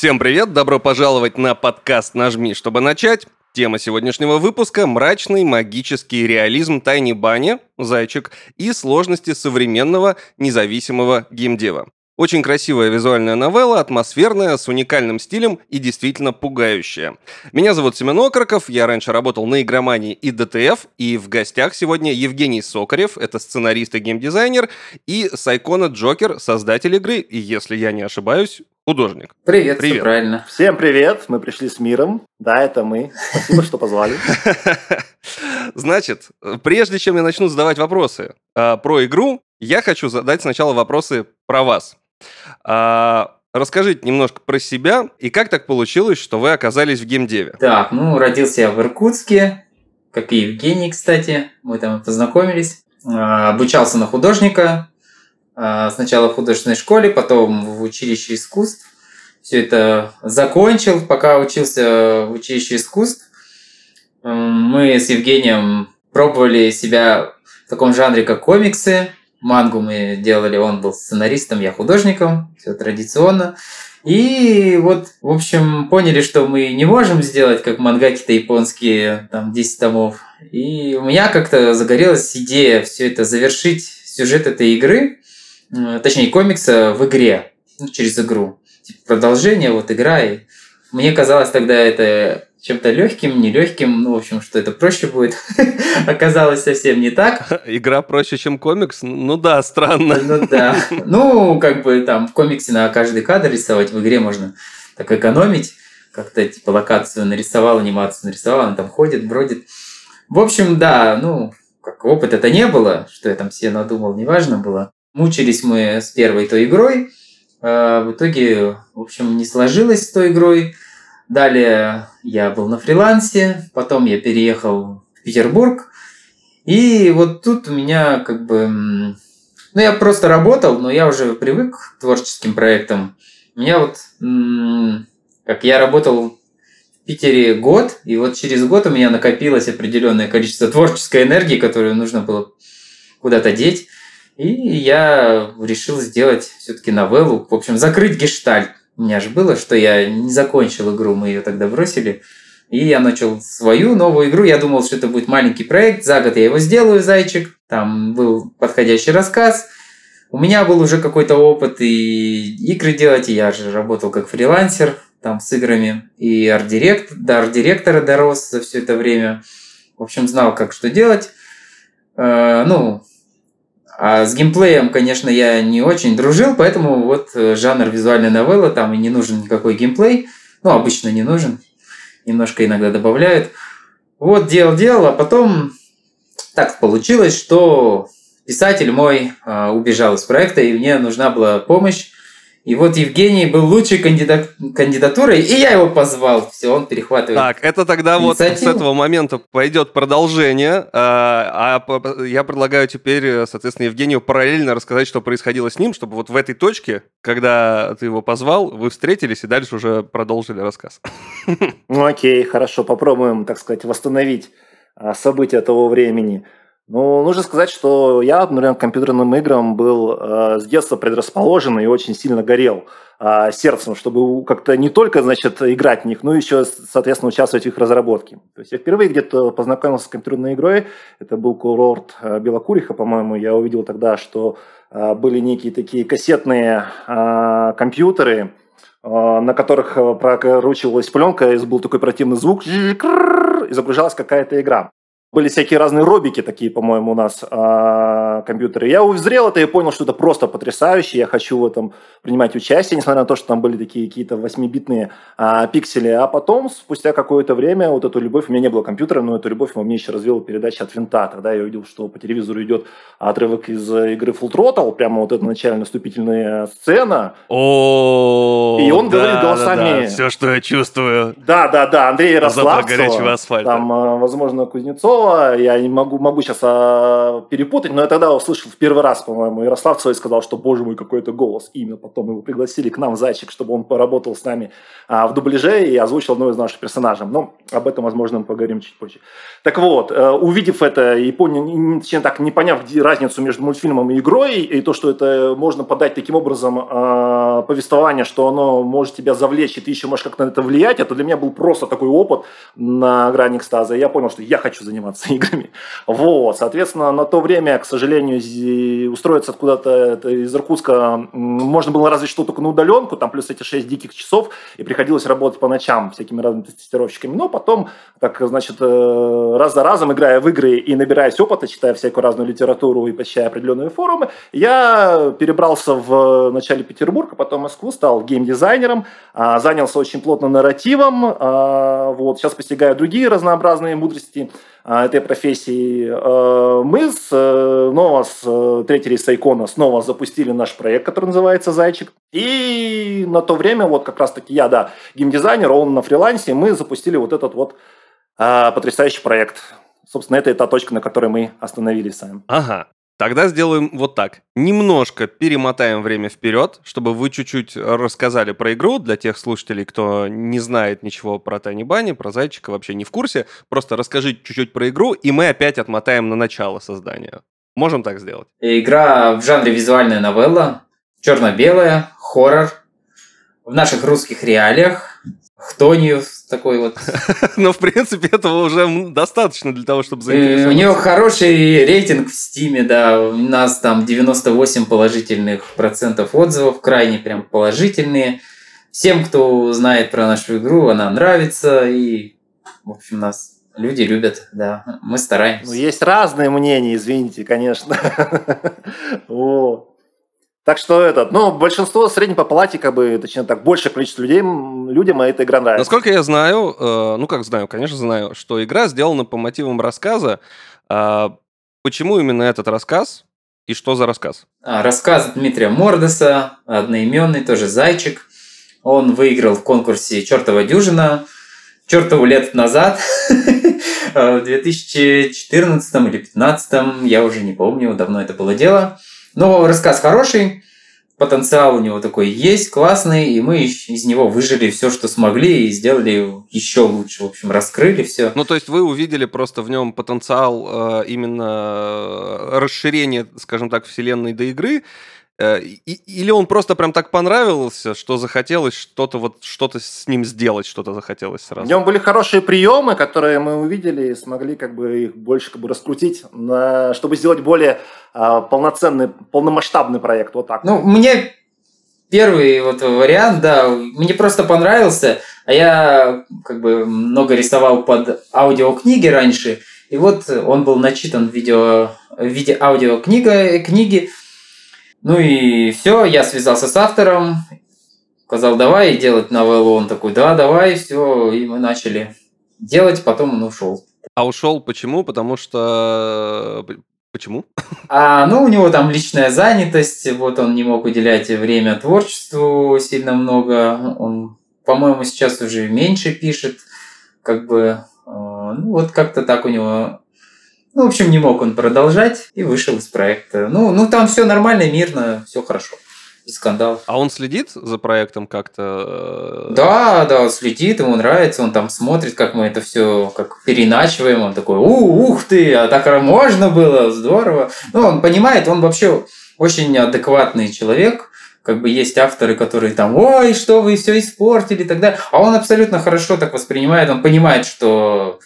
Всем привет, добро пожаловать на подкаст «Нажми, чтобы начать». Тема сегодняшнего выпуска – мрачный магический реализм Тайни Бани, Зайчик и сложности современного независимого геймдева. Очень красивая визуальная новелла, атмосферная, с уникальным стилем и действительно пугающая. Меня зовут Семен Окроков, я раньше работал на игромании и ДТФ, и в гостях сегодня Евгений Сокарев, это сценарист и геймдизайнер, и Сайкона Джокер, создатель игры, и, если я не ошибаюсь, художник. Привет, привет. Все правильно. Всем привет, мы пришли с миром. Да, это мы. Спасибо, что позвали. Значит, прежде чем я начну задавать вопросы э, про игру, я хочу задать сначала вопросы про вас. А, расскажите немножко про себя и как так получилось, что вы оказались в геймдеве? Так, ну, родился я в Иркутске, как и Евгений, кстати. Мы там познакомились. А, обучался на художника. А, сначала в художественной школе, потом в училище искусств. Все это закончил, пока учился в училище искусств. Мы с Евгением пробовали себя в таком жанре, как комиксы. Мангу мы делали, он был сценаристом, я художником, все традиционно. И вот, в общем, поняли, что мы не можем сделать, как мангаки-то японские, там, 10 томов. И у меня как-то загорелась идея все это завершить, сюжет этой игры, точнее, комикса в игре, ну, через игру. Типа продолжение, вот игра. И мне казалось тогда это чем-то легким, нелегким, ну, в общем, что это проще будет. Оказалось совсем не так. Игра проще, чем комикс? Ну да, странно. Ну да. Ну, как бы там в комиксе на каждый кадр рисовать, в игре можно так экономить. Как-то типа локацию нарисовал, анимацию нарисовал, она там ходит, бродит. В общем, да, ну, как опыт это не было, что я там все надумал, неважно было. Мучились мы с первой той игрой. А в итоге, в общем, не сложилось с той игрой. Далее я был на фрилансе, потом я переехал в Петербург. И вот тут у меня как бы... Ну, я просто работал, но я уже привык к творческим проектам. У меня вот... Как я работал в Питере год, и вот через год у меня накопилось определенное количество творческой энергии, которую нужно было куда-то деть. И я решил сделать все-таки новеллу, в общем, закрыть гештальт у меня же было, что я не закончил игру, мы ее тогда бросили. И я начал свою новую игру. Я думал, что это будет маленький проект. За год я его сделаю, зайчик. Там был подходящий рассказ. У меня был уже какой-то опыт и игры делать. И я же работал как фрилансер там с играми. И арт-директ, до арт-директора дорос за все это время. В общем, знал, как что делать. Э, ну, а с геймплеем, конечно, я не очень дружил, поэтому вот э, жанр визуальной новеллы, там и не нужен никакой геймплей. Ну, обычно не нужен. Немножко иногда добавляют. Вот делал, делал, а потом так получилось, что писатель мой а, убежал из проекта, и мне нужна была помощь. И вот Евгений был лучшей кандидат, кандидатурой, и я его позвал. Все, он перехватывает. Так, это тогда инициативу. вот с этого момента пойдет продолжение. А, а я предлагаю теперь, соответственно, Евгению параллельно рассказать, что происходило с ним, чтобы вот в этой точке, когда ты его позвал, вы встретились и дальше уже продолжили рассказ. Ну окей, хорошо, попробуем, так сказать, восстановить а, события того времени. Ну, нужно сказать, что я, например, к компьютерным играм был э, с детства предрасположен и очень сильно горел э, сердцем, чтобы как-то не только, значит, играть в них, но еще, соответственно, участвовать в их разработке. То есть я впервые где-то познакомился с компьютерной игрой, это был курорт э, Белокуриха, по-моему, я увидел тогда, что э, были некие такие кассетные э, компьютеры, э, на которых прокручивалась пленка, и был такой противный звук, и загружалась какая-то игра. Были всякие разные робики такие, по-моему, у нас а, компьютеры. Я узрел это и понял, что это просто потрясающе. Я хочу в этом принимать участие, несмотря на то, что там были такие какие-то 8-битные а, пиксели. А потом, спустя какое-то время, вот эту любовь, у меня не было компьютера, но эту любовь во мне еще развила передача от винта. Тогда я увидел, что по телевизору идет отрывок из игры Full Throttle, прямо вот эта начальная наступительная сцена. О, И он говорит голосами... Все, что я чувствую. Да, да, да, Андрей Ярославцева. горячего асфальта. Там, а, возможно, Кузнецов слово, я не могу, могу сейчас а, перепутать, но я тогда услышал в первый раз, по-моему, Ярослав Цой сказал, что, боже мой, какой это голос, имя. Потом его пригласили к нам в «Зайчик», чтобы он поработал с нами а, в дубляже и озвучил одного из наших персонажей. Но об этом, возможно, мы поговорим чуть позже. Так вот, э, увидев это и понял, точнее так, не поняв разницу между мультфильмом и игрой, и то, что это можно подать таким образом э, повествование, что оно может тебя завлечь, и ты еще можешь как-то на это влиять, это для меня был просто такой опыт на грани экстаза. Я понял, что я хочу заниматься играми. Вот, соответственно, на то время, к сожалению, устроиться куда-то из Иркутска можно было разве что только на удаленку, там плюс эти 6 диких часов, и приходилось работать по ночам всякими разными тестировщиками. Но потом, так, значит, э, раз за разом, играя в игры и набираясь опыта, читая всякую разную литературу и посещая определенные форумы, я перебрался в начале Петербург, а потом Москву, стал геймдизайнером, а, занялся очень плотно нарративом, а, вот, сейчас постигаю другие разнообразные мудрости этой профессии. Мы снова с третьей с Icon снова запустили наш проект, который называется «Зайчик». И на то время, вот как раз-таки я, да, геймдизайнер, он на фрилансе, мы запустили вот этот вот потрясающий проект. Собственно, это та точка, на которой мы остановились сами. Ага. Тогда сделаем вот так. Немножко перемотаем время вперед, чтобы вы чуть-чуть рассказали про игру для тех слушателей, кто не знает ничего про Тани Бани, про Зайчика, вообще не в курсе. Просто расскажите чуть-чуть про игру, и мы опять отмотаем на начало создания. Можем так сделать? Игра в жанре визуальная новелла, черно-белая, хоррор, в наших русских реалиях, хтонью такой вот. Ну, в принципе, этого уже достаточно для того, чтобы заинтересоваться. У него хороший рейтинг в Стиме, да. У нас там 98 положительных процентов отзывов, крайне прям положительные. Всем, кто знает про нашу игру, она нравится. И, в общем, нас люди любят, да. Мы стараемся. Ну, есть разные мнения, извините, конечно. Вот. Так что этот, ну, большинство средней по палате, как бы, точнее так, большее количество людей, людям эта игра нравится. Насколько я знаю, э, ну как знаю, конечно знаю, что игра сделана по мотивам рассказа. Э, почему именно этот рассказ и что за рассказ? А, рассказ Дмитрия Мордеса, одноименный, тоже «Зайчик». Он выиграл в конкурсе «Чертова дюжина» чертову лет назад, в 2014 или 2015, я уже не помню, давно это было дело. Но рассказ хороший, потенциал у него такой есть, классный, и мы из него выжили все, что смогли, и сделали еще лучше, в общем, раскрыли все. Ну, то есть вы увидели просто в нем потенциал э, именно расширения, скажем так, вселенной до игры, Э, или он просто прям так понравился, что захотелось что-то вот что-то с ним сделать, что-то захотелось сразу. В нем были хорошие приемы, которые мы увидели и смогли как бы их больше как бы раскрутить, на, чтобы сделать более а, полноценный, полномасштабный проект. Вот так. Ну, мне первый вот вариант, да, мне просто понравился, а я как бы много рисовал под аудиокниги раньше, и вот он был начитан в, видео, в виде аудиокниги, книги, ну и все, я связался с автором, сказал, давай делать новеллу. Он такой, да, давай, все, и мы начали делать, потом он ушел. А ушел почему? Потому что Почему? А, ну, у него там личная занятость, вот он не мог уделять время творчеству сильно много. Он, по-моему, сейчас уже меньше пишет, как бы, э, ну, вот как-то так у него ну, в общем, не мог он продолжать и вышел из проекта. Ну, ну там все нормально, мирно, все хорошо. Без скандалов. А он следит за проектом как-то? Э? Да, да, он следит, ему нравится, он там смотрит, как мы это все как переначиваем. Он такой, У, ух ты, а так можно было, здорово. Ну, он понимает, он вообще очень адекватный человек, как бы есть авторы, которые там, ой, что вы все испортили и так далее. А он абсолютно хорошо так воспринимает, он понимает, что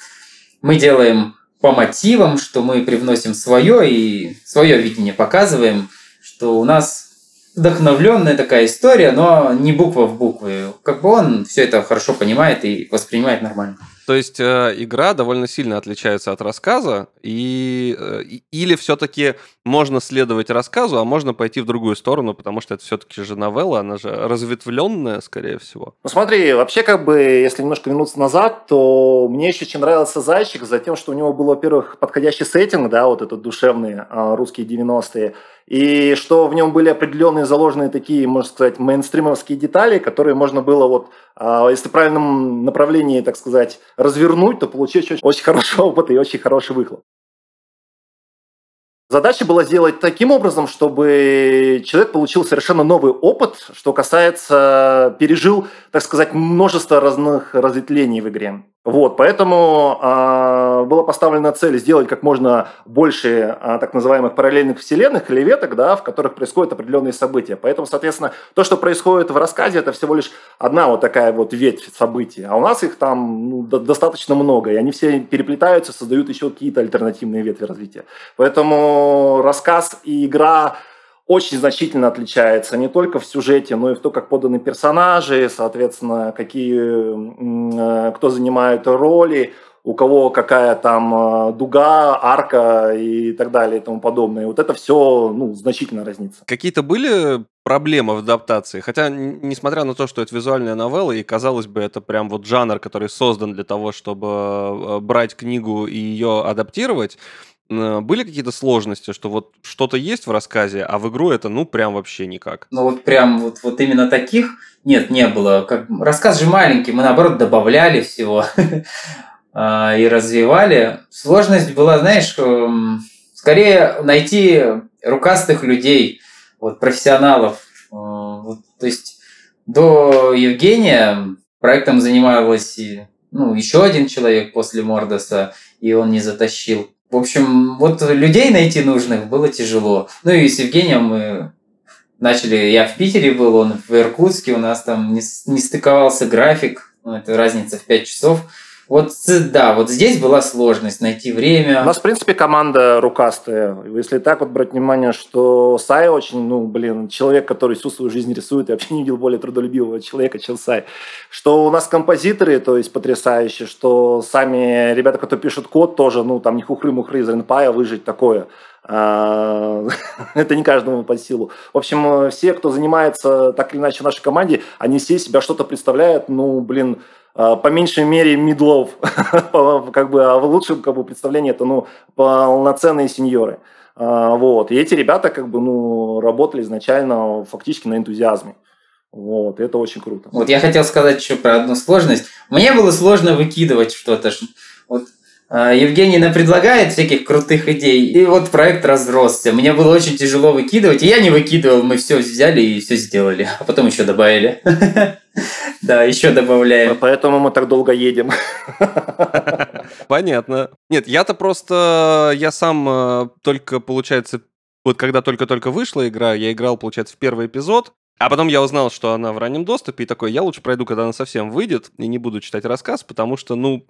мы делаем по мотивам, что мы привносим свое и свое видение показываем, что у нас вдохновленная такая история, но не буква в буквы. Как бы он все это хорошо понимает и воспринимает нормально. То есть э, игра довольно сильно отличается от рассказа, и, э, или все-таки можно следовать рассказу, а можно пойти в другую сторону, потому что это все-таки же новелла, она же разветвленная, скорее всего. Ну смотри, вообще как бы, если немножко вернуться назад, то мне еще чем нравился «Зайчик» за тем, что у него был, во-первых, подходящий сеттинг, да, вот этот душевный, э, русские 90-е, и что в нем были определенные заложенные такие, можно сказать, мейнстримовские детали, которые можно было вот, а, если в правильном направлении, так сказать, развернуть, то получить очень, очень хороший опыт и очень хороший выхлоп. Задача была сделать таким образом, чтобы человек получил совершенно новый опыт, что касается, пережил, так сказать, множество разных разветвлений в игре. Вот, поэтому э, была поставлена цель сделать как можно больше э, так называемых параллельных вселенных или веток, да, в которых происходят определенные события. Поэтому, соответственно, то, что происходит в рассказе, это всего лишь одна вот такая вот ветвь событий. А у нас их там ну, до- достаточно много, и они все переплетаются, создают еще какие-то альтернативные ветви развития. Поэтому рассказ и игра очень значительно отличается не только в сюжете, но и в том, как поданы персонажи, соответственно, какие, э, кто занимает роли, у кого какая там э, дуга, арка и так далее и тому подобное. Вот это все ну, значительно разнится. Какие-то были проблемы в адаптации? Хотя, несмотря на то, что это визуальная новелла, и казалось бы, это прям вот жанр, который создан для того, чтобы э, брать книгу и ее адаптировать, были какие-то сложности, что вот что-то есть в рассказе, а в игру это ну прям вообще никак? Ну вот прям вот, вот именно таких нет, не было. Как, рассказ же маленький, мы наоборот добавляли всего а, и развивали. Сложность была, знаешь, эм, скорее найти рукастых людей, вот профессионалов. Э, вот, то есть до Евгения проектом занималась ну, еще один человек после Мордоса, и он не затащил в общем, вот людей найти нужных было тяжело. Ну и с Евгением мы начали, я в Питере был, он в Иркутске, у нас там не, не стыковался график, ну, это разница в 5 часов. Вот да, вот здесь была сложность найти время. У нас, в принципе, команда рукастая. Если так вот брать внимание, что Сай очень, ну, блин, человек, который всю свою жизнь рисует, я вообще не видел более трудолюбивого человека, чем Сай. Что у нас композиторы, то есть потрясающие, что сами ребята, которые пишут код, тоже, ну, там не хухры-мухры из Ренпая выжить такое. А, это не каждому под силу. В общем, все, кто занимается так или иначе в нашей команде, они все себя что-то представляют, ну, блин, по меньшей мере медлов, как бы, а в лучшем как бы, представлении это ну, полноценные сеньоры. А, вот. И эти ребята как бы, ну, работали изначально фактически на энтузиазме. Вот, это очень круто. Вот я хотел сказать еще про одну сложность. Мне было сложно выкидывать что-то. Вот а, Евгений нам предлагает всяких крутых идей, и вот проект разросся. Мне было очень тяжело выкидывать, и я не выкидывал, мы все взяли и все сделали, а потом еще добавили. Да, еще добавляем. Поэтому мы так долго едем. Понятно. Нет, я-то просто, я сам э, только, получается, вот когда только-только вышла игра, я играл, получается, в первый эпизод, а потом я узнал, что она в раннем доступе, и такой, я лучше пройду, когда она совсем выйдет, и не буду читать рассказ, потому что, ну,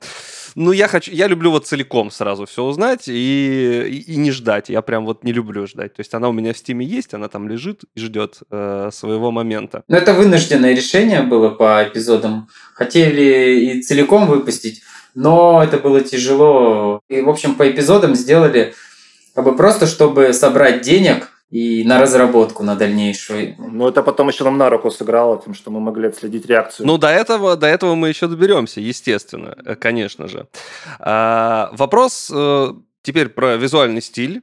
ну я хочу, я люблю вот целиком сразу все узнать и, и, и не ждать. Я прям вот не люблю ждать. То есть она у меня в стиме есть, она там лежит и ждет э, своего момента. Ну, это вынужденное решение было по эпизодам. Хотели и целиком выпустить, но это было тяжело. И, в общем, по эпизодам сделали как бы просто, чтобы собрать денег – и на разработку, на дальнейшую. Ну, это потом еще нам на руку сыграло, тем, что мы могли отследить реакцию. Ну, до этого, до этого мы еще доберемся, естественно, э, конечно же. А, вопрос э, теперь про визуальный стиль,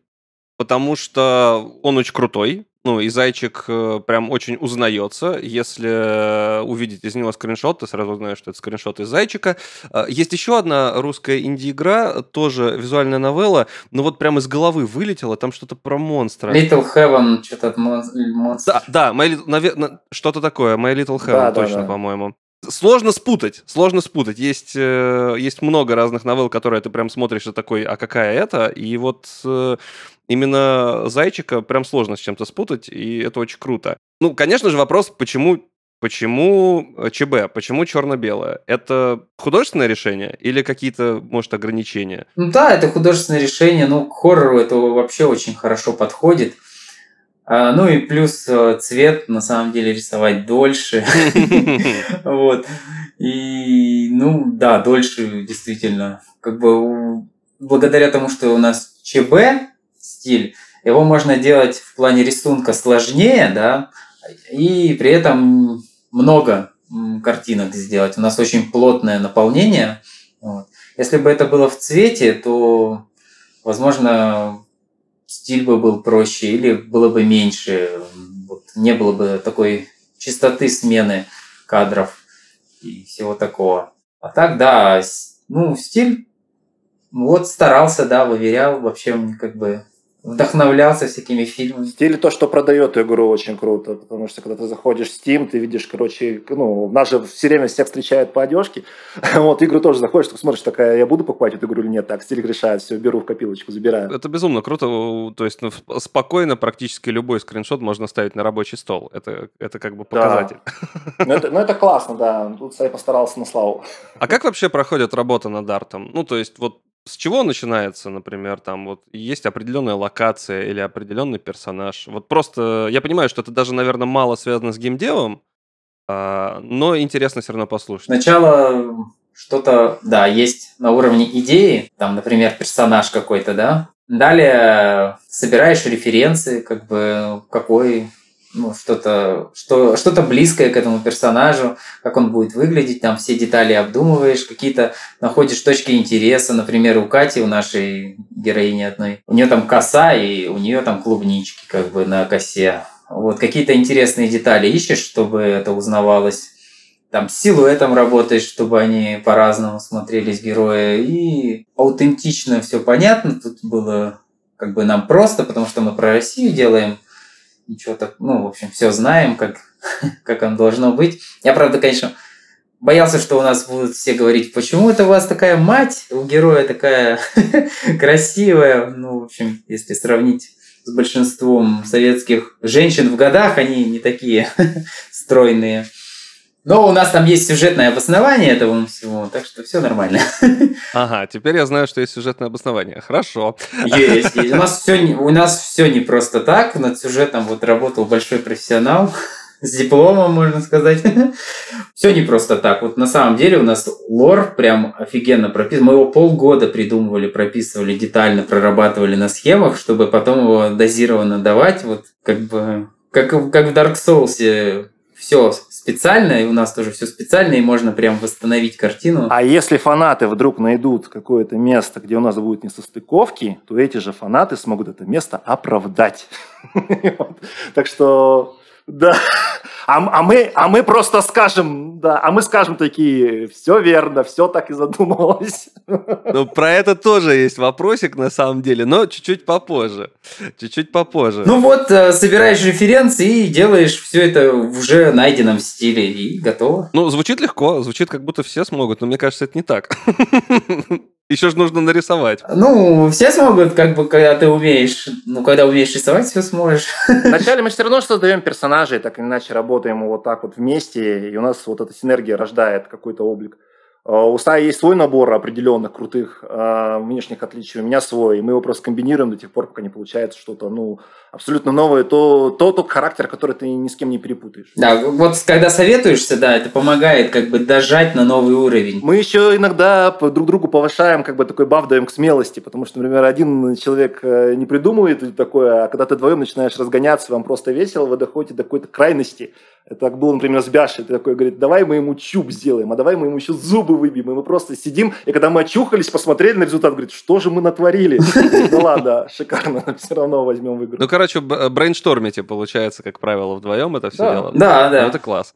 потому что он очень крутой. Ну, и зайчик э, прям очень узнается. Если э, увидеть из него скриншот, ты сразу узнаешь, что это скриншот из зайчика. Э, есть еще одна русская инди-игра, тоже визуальная новелла, но вот прям из головы вылетела, там что-то про монстра. Little Heaven, что-то от монстра. Да, да, My, что-то такое, My Little Heaven, да, точно, да, да. по-моему. Сложно спутать, сложно спутать. Есть, э, есть много разных новелл, которые ты прям смотришь и такой, а какая это? И вот э, именно Зайчика прям сложно с чем-то спутать, и это очень круто. Ну, конечно же, вопрос, почему Почему э, ЧБ? Почему черно-белое? Это художественное решение или какие-то, может, ограничения? Ну да, это художественное решение. Ну, к хоррору это вообще очень хорошо подходит. А, ну и плюс э, цвет, на самом деле, рисовать дольше. Вот. И, ну, да, дольше действительно. Как бы благодаря тому, что у нас ЧБ стиль, его можно делать в плане рисунка сложнее, да, и при этом много картинок сделать. У нас очень плотное наполнение. Вот. Если бы это было в цвете, то, возможно, стиль бы был проще или было бы меньше, вот, не было бы такой чистоты смены кадров и всего такого. А так, да, ну, стиль, вот старался, да, выверял, вообще как бы вдохновлялся всякими фильмами. Стиль то, что продает игру, очень круто, потому что когда ты заходишь в Steam, ты видишь, короче, ну, нас же все время всех встречают по одежке, вот, игру тоже заходишь, ты смотришь, такая, я буду покупать эту игру или нет, так, стиль решает, все, беру в копилочку, забираю. Это безумно круто, то есть ну, спокойно практически любой скриншот можно ставить на рабочий стол, это, это как бы показатель. Да. Ну, это, ну, это классно, да, тут я постарался на славу. А как вообще проходит работа над артом? Ну, то есть, вот с чего начинается, например, там вот есть определенная локация или определенный персонаж? Вот просто я понимаю, что это даже, наверное, мало связано с геймдевом, а, но интересно все равно послушать. Сначала что-то, да, есть на уровне идеи, там, например, персонаж какой-то, да. Далее собираешь референсы, как бы какой ну, что-то что, что близкое к этому персонажу, как он будет выглядеть, там все детали обдумываешь, какие-то находишь точки интереса. Например, у Кати, у нашей героини одной, у нее там коса, и у нее там клубнички как бы на косе. Вот какие-то интересные детали ищешь, чтобы это узнавалось. Там с силуэтом работаешь, чтобы они по-разному смотрелись герои. И аутентично все понятно. Тут было как бы нам просто, потому что мы про Россию делаем – ничего так, ну, в общем, все знаем, как, как оно должно быть. Я, правда, конечно, боялся, что у нас будут все говорить, почему это у вас такая мать, у героя такая красивая. Ну, в общем, если сравнить с большинством советских женщин в годах, они не такие стройные. Но у нас там есть сюжетное обоснование этого всего, так что все нормально. Ага, теперь я знаю, что есть сюжетное обоснование. Хорошо. Есть, есть. У нас все, у нас все не просто так. Над сюжетом вот работал большой профессионал с дипломом, можно сказать. все не просто так. Вот на самом деле у нас лор прям офигенно прописан. Мы его полгода придумывали, прописывали детально, прорабатывали на схемах, чтобы потом его дозированно давать. Вот как бы как, как в Dark Souls все специально, и у нас тоже все специально, и можно прям восстановить картину. А если фанаты вдруг найдут какое-то место, где у нас будут несостыковки, то эти же фанаты смогут это место оправдать. Так что да. А, а, мы, а мы просто скажем, да, а мы скажем такие, все верно, все так и задумывалось. Ну, про это тоже есть вопросик на самом деле, но чуть-чуть попозже. Чуть-чуть попозже. Ну вот, э, собираешь референсы и делаешь все это в уже найденном стиле, и готово. Ну, звучит легко, звучит как будто все смогут, но мне кажется, это не так. Еще же нужно нарисовать. Ну, все смогут, как бы, когда ты умеешь. Ну, когда умеешь рисовать, все сможешь. Вначале мы все равно создаем персонажей, так или иначе работаем вот так вот вместе, и у нас вот эта синергия рождает какой-то облик. А, у Стаи есть свой набор определенных крутых э, внешних отличий, у меня свой, и мы его просто комбинируем до тех пор, пока не получается что-то ну, абсолютно новое, то, то тот характер, который ты ни с кем не перепутаешь. Да, вот когда советуешься, да, это помогает как бы дожать на новый уровень. Мы еще иногда друг другу повышаем, как бы такой баф даем к смелости, потому что, например, один человек э, не придумывает такое, а когда ты вдвоем начинаешь разгоняться, вам просто весело, вы доходите до какой-то крайности, это так было, например, с Бяшей. Ты такой говорит, давай мы ему чуб сделаем, а давай мы ему еще зубы выбьем. И мы просто сидим, и когда мы очухались, посмотрели на результат, говорит, что же мы натворили? Ну ладно, шикарно, все равно возьмем в игру. Ну, короче, брейнштормите, получается, как правило, вдвоем это все дело. Да, да. Ну, это класс.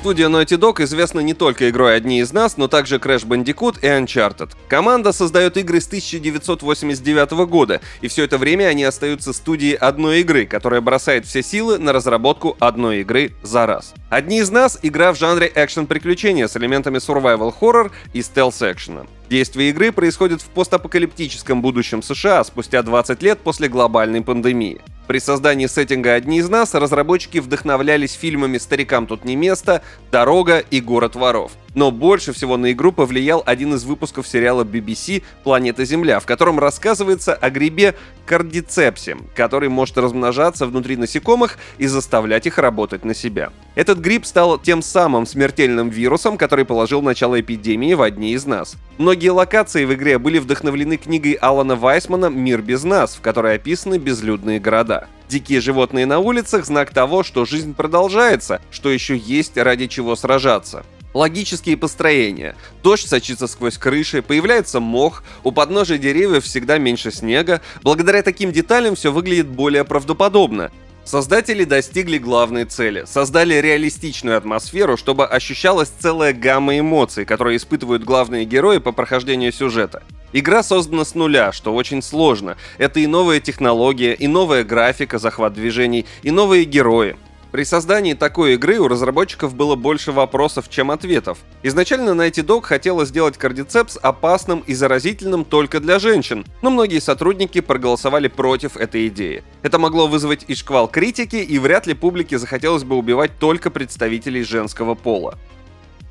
Студия Naughty Dog известна не только игрой «Одни из нас», но также Crash Bandicoot и Uncharted. Команда создает игры с 1989 года, и все это время они остаются студией одной игры, которая бросает все силы на разработку одной игры за раз. «Одни из нас» — игра в жанре экшен-приключения с элементами survival horror и стелс-экшена. Действие игры происходит в постапокалиптическом будущем США спустя 20 лет после глобальной пандемии. При создании сеттинга «Одни из нас» разработчики вдохновлялись фильмами «Старикам тут не место», «Дорога» и «Город воров». Но больше всего на игру повлиял один из выпусков сериала BBC «Планета Земля», в котором рассказывается о грибе кардицепсе, который может размножаться внутри насекомых и заставлять их работать на себя. Этот грипп стал тем самым смертельным вирусом, который положил начало эпидемии в одни из нас. Многие локации в игре были вдохновлены книгой Алана Вайсмана «Мир без нас», в которой описаны безлюдные города. Дикие животные на улицах – знак того, что жизнь продолжается, что еще есть ради чего сражаться. Логические построения. Дождь сочится сквозь крыши, появляется мох, у подножия деревьев всегда меньше снега. Благодаря таким деталям все выглядит более правдоподобно. Создатели достигли главной цели. Создали реалистичную атмосферу, чтобы ощущалась целая гамма эмоций, которые испытывают главные герои по прохождению сюжета. Игра создана с нуля, что очень сложно. Это и новая технология, и новая графика, захват движений, и новые герои. При создании такой игры у разработчиков было больше вопросов, чем ответов. Изначально Naughty Dog хотела сделать кардицепс опасным и заразительным только для женщин, но многие сотрудники проголосовали против этой идеи. Это могло вызвать и шквал критики, и вряд ли публике захотелось бы убивать только представителей женского пола.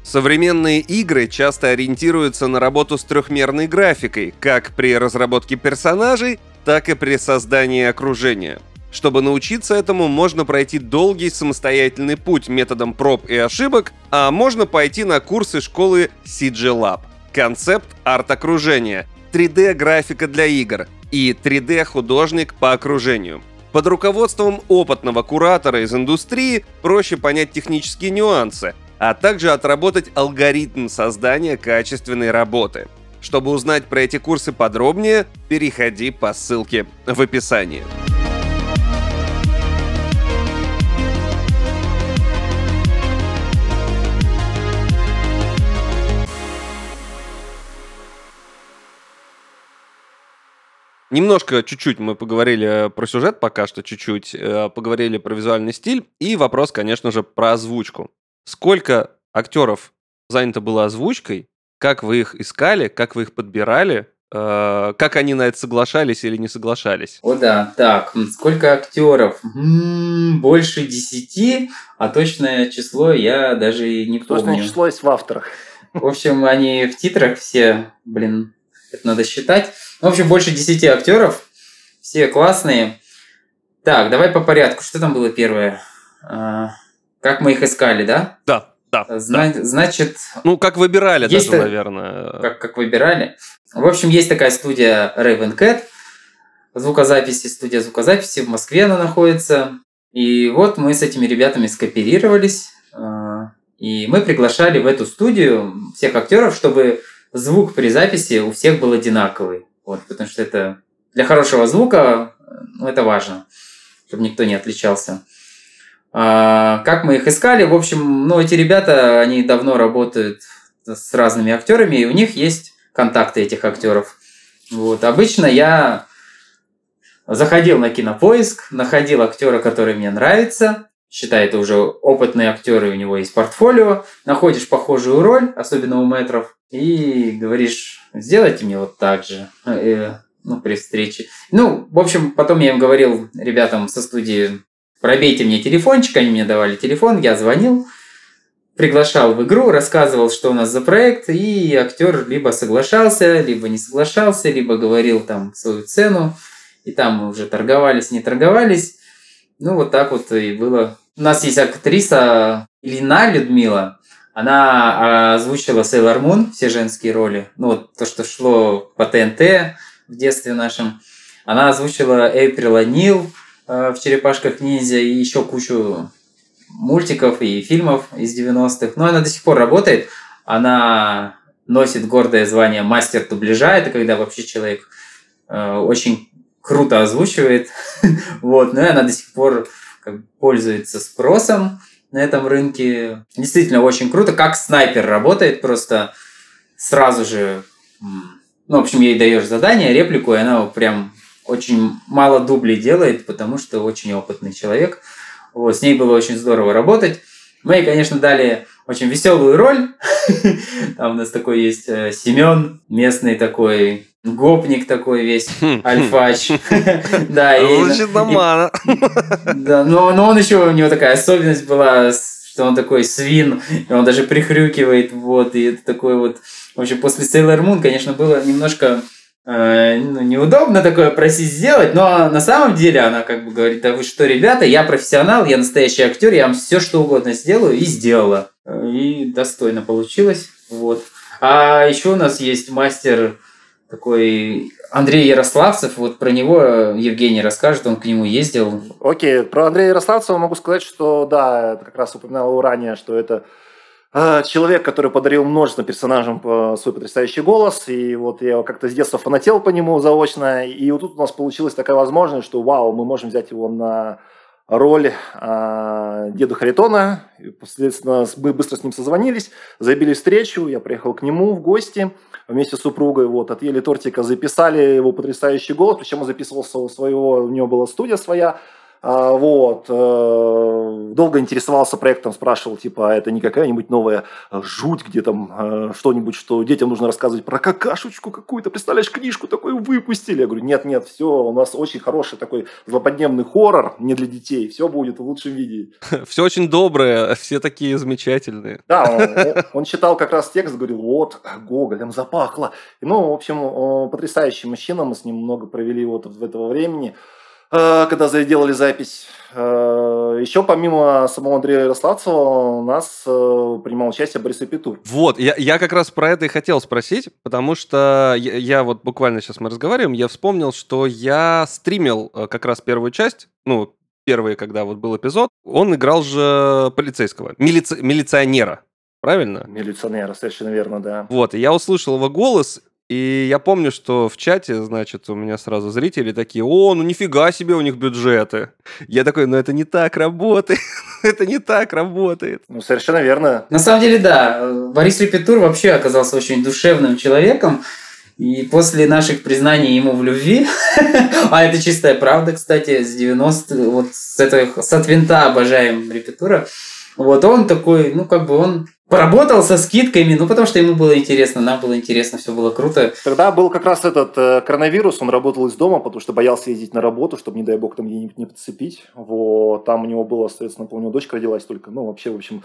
Современные игры часто ориентируются на работу с трехмерной графикой, как при разработке персонажей, так и при создании окружения. Чтобы научиться этому, можно пройти долгий самостоятельный путь методом проб и ошибок, а можно пойти на курсы школы CG Lab. Концепт арт-окружения, 3D-графика для игр и 3D-художник по окружению. Под руководством опытного куратора из индустрии проще понять технические нюансы, а также отработать алгоритм создания качественной работы. Чтобы узнать про эти курсы подробнее, переходи по ссылке в описании. Немножко, чуть-чуть мы поговорили про сюжет, пока что чуть-чуть, э, поговорили про визуальный стиль, и вопрос, конечно же, про озвучку. Сколько актеров занято было озвучкой, как вы их искали, как вы их подбирали, э, как они на это соглашались или не соглашались? О да, так, сколько актеров? М-м, больше десяти, а точное число я даже и не помню. Точное число есть в авторах. В общем, они в титрах все, блин, это надо считать. В общем, больше 10 актеров. Все классные. Так, давай по порядку. Что там было первое? А, как мы их искали, да? Да, да. Зна- да. Значит... Ну, как выбирали даже, та... наверное. Как, как выбирали. В общем, есть такая студия Raven Cat. Звукозаписи, студия звукозаписи. В Москве она находится. И вот мы с этими ребятами скооперировались. А, и мы приглашали в эту студию всех актеров, чтобы звук при записи у всех был одинаковый. Вот, потому что это для хорошего звука ну, это важно, чтобы никто не отличался. А, как мы их искали? В общем, ну, эти ребята, они давно работают с разными актерами, и у них есть контакты этих актеров. Вот. Обычно я заходил на кинопоиск, находил актера, который мне нравится, считай, это уже опытный актер, и у него есть портфолио, находишь похожую роль, особенно у метров, и говоришь, сделайте мне вот так же, э, ну, при встрече. Ну, в общем, потом я им говорил ребятам со студии, пробейте мне телефончик, они мне давали телефон, я звонил, приглашал в игру, рассказывал, что у нас за проект, и актер либо соглашался, либо не соглашался, либо говорил там свою цену, и там мы уже торговались, не торговались. Ну, вот так вот и было. У нас есть актриса Ильина Людмила, она озвучила Sailor Moon, все женские роли. Ну, вот то, что шло по ТНТ в детстве нашем. Она озвучила Эйприл Нил э, в «Черепашках ниндзя» и еще кучу мультиков и фильмов из 90-х. Но она до сих пор работает. Она носит гордое звание мастер дубляжа. Это когда вообще человек э, очень круто озвучивает. вот. Но и она до сих пор как, пользуется спросом на этом рынке. Действительно очень круто, как снайпер работает просто сразу же. Ну, в общем, ей даешь задание, реплику, и она прям очень мало дублей делает, потому что очень опытный человек. Вот, с ней было очень здорово работать. Мы ей, конечно, дали очень веселую роль. Там у нас такой есть э, Семен, местный такой гопник такой весь, альфач. Да, и... Да, но, он еще, у него такая особенность была, что он такой свин, и он даже прихрюкивает, вот, и это такой вот... В общем, после Sailor Moon, конечно, было немножко ну, неудобно такое просить сделать, но на самом деле она как бы говорит, да вы что, ребята, я профессионал, я настоящий актер, я вам все что угодно сделаю, и сделала. И достойно получилось. Вот. А еще у нас есть мастер такой Андрей Ярославцев, вот про него Евгений расскажет, он к нему ездил. Окей, про Андрея Ярославцева могу сказать, что да, как раз упоминал ранее, что это э, человек, который подарил множество персонажам свой потрясающий голос, и вот я как-то с детства фанател по нему заочно, и вот тут у нас получилась такая возможность, что вау, мы можем взять его на роль э, деда Харитона. И, соответственно, мы быстро с ним созвонились, забили встречу, я приехал к нему в гости вместе с супругой, вот, отъели тортика, записали его потрясающий голос, причем он записывался у своего, у него была студия своя, вот. Э, долго интересовался проектом, спрашивал, типа, а это не какая-нибудь новая жуть, где там э, что-нибудь, что детям нужно рассказывать про какашечку какую-то, представляешь, книжку такую выпустили. Я говорю, нет-нет, все, у нас очень хороший такой злоподневный хоррор, не для детей, все будет в лучшем виде. Все очень доброе, все такие замечательные. Да, он, он читал как раз текст, говорил, вот, Гоголем запахло. Ну, в общем, потрясающий мужчина, мы с ним много провели вот в этого времени. Э, когда сделали запись. Э, Еще помимо самого Андрея Ярославцева у нас э, принимал участие Борис Эпитур. Вот, я, я как раз про это и хотел спросить, потому что я, я вот буквально сейчас мы разговариваем, я вспомнил, что я стримил как раз первую часть, ну, первый, когда вот был эпизод, он играл же полицейского, милици, милиционера, правильно? Милиционера, совершенно верно, да. Вот, и я услышал его голос, и я помню, что в чате, значит, у меня сразу зрители такие, о, ну нифига себе у них бюджеты. Я такой, ну это не так работает. это не так работает. Ну, совершенно верно. На самом деле, да. Борис Репетур вообще оказался очень душевным человеком. И после наших признаний ему в любви, а это чистая правда, кстати, с 90 вот с этого, с от винта обожаем Репетура, вот он такой, ну, как бы он Поработал со скидками, ну потому что ему было интересно, нам было интересно, все было круто. Тогда был как раз этот э, коронавирус, он работал из дома, потому что боялся ездить на работу, чтобы, не дай бог, там где-нибудь не подцепить. Вот, там у него было, соответственно, помню, дочка родилась только, ну вообще, в общем,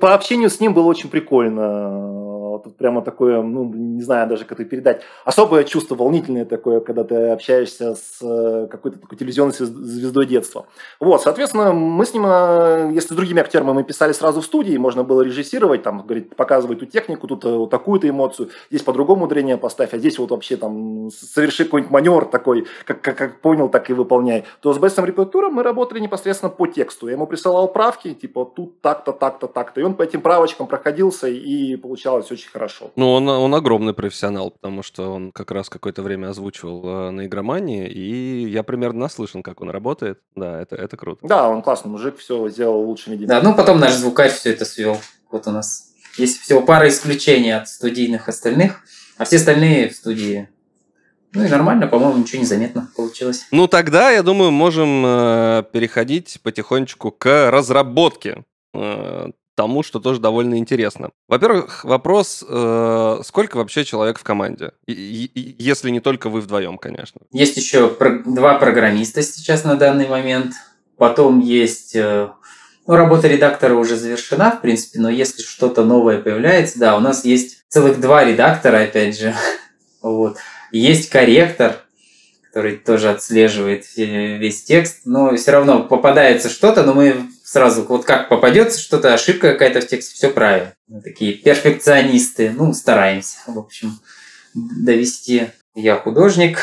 по общению с ним было очень прикольно. Тут прямо такое, ну, не знаю даже, как это передать. Особое чувство волнительное такое, когда ты общаешься с э, какой-то такой телевизионной звездой детства. Вот, соответственно, мы с ним, э, если с другими актерами мы писали сразу в студии, можно было режиссировать, там, говорит, показывай эту технику, тут э, вот такую-то эмоцию, здесь по-другому зрение поставь, а здесь вот вообще там соверши какой-нибудь маневр такой, как, как, как понял, так и выполняй. То с Бестом Репетуром мы работали непосредственно по тексту. Я ему присылал правки, типа, тут так-то, так-то, так-то. И он по этим правочкам проходился, и получалось очень хорошо. Ну, он, он огромный профессионал, потому что он как раз какое-то время озвучивал э, на игромании, и я примерно наслышан, как он работает. Да, это, это круто. Да, он классный мужик, все сделал лучшими виде. Да, ну потом наш звукарь все это свел. Вот у нас есть всего пара исключений от студийных остальных, а все остальные в студии. Ну и нормально, по-моему, ничего не заметно получилось. Ну тогда, я думаю, можем э, переходить потихонечку к разработке э, тому, что тоже довольно интересно. Во-первых, вопрос, э, сколько вообще человек в команде? И, и, если не только вы вдвоем, конечно. Есть еще про- два программиста сейчас на данный момент. Потом есть э, ну, работа редактора уже завершена, в принципе, но если что-то новое появляется, да, у нас есть целых два редактора, опять же. вот. Есть корректор, который тоже отслеживает весь текст, но все равно попадается что-то, но мы сразу, вот как попадется что-то, ошибка какая-то в тексте, все правильно. Мы такие перфекционисты, ну, стараемся, в общем, довести. Я художник,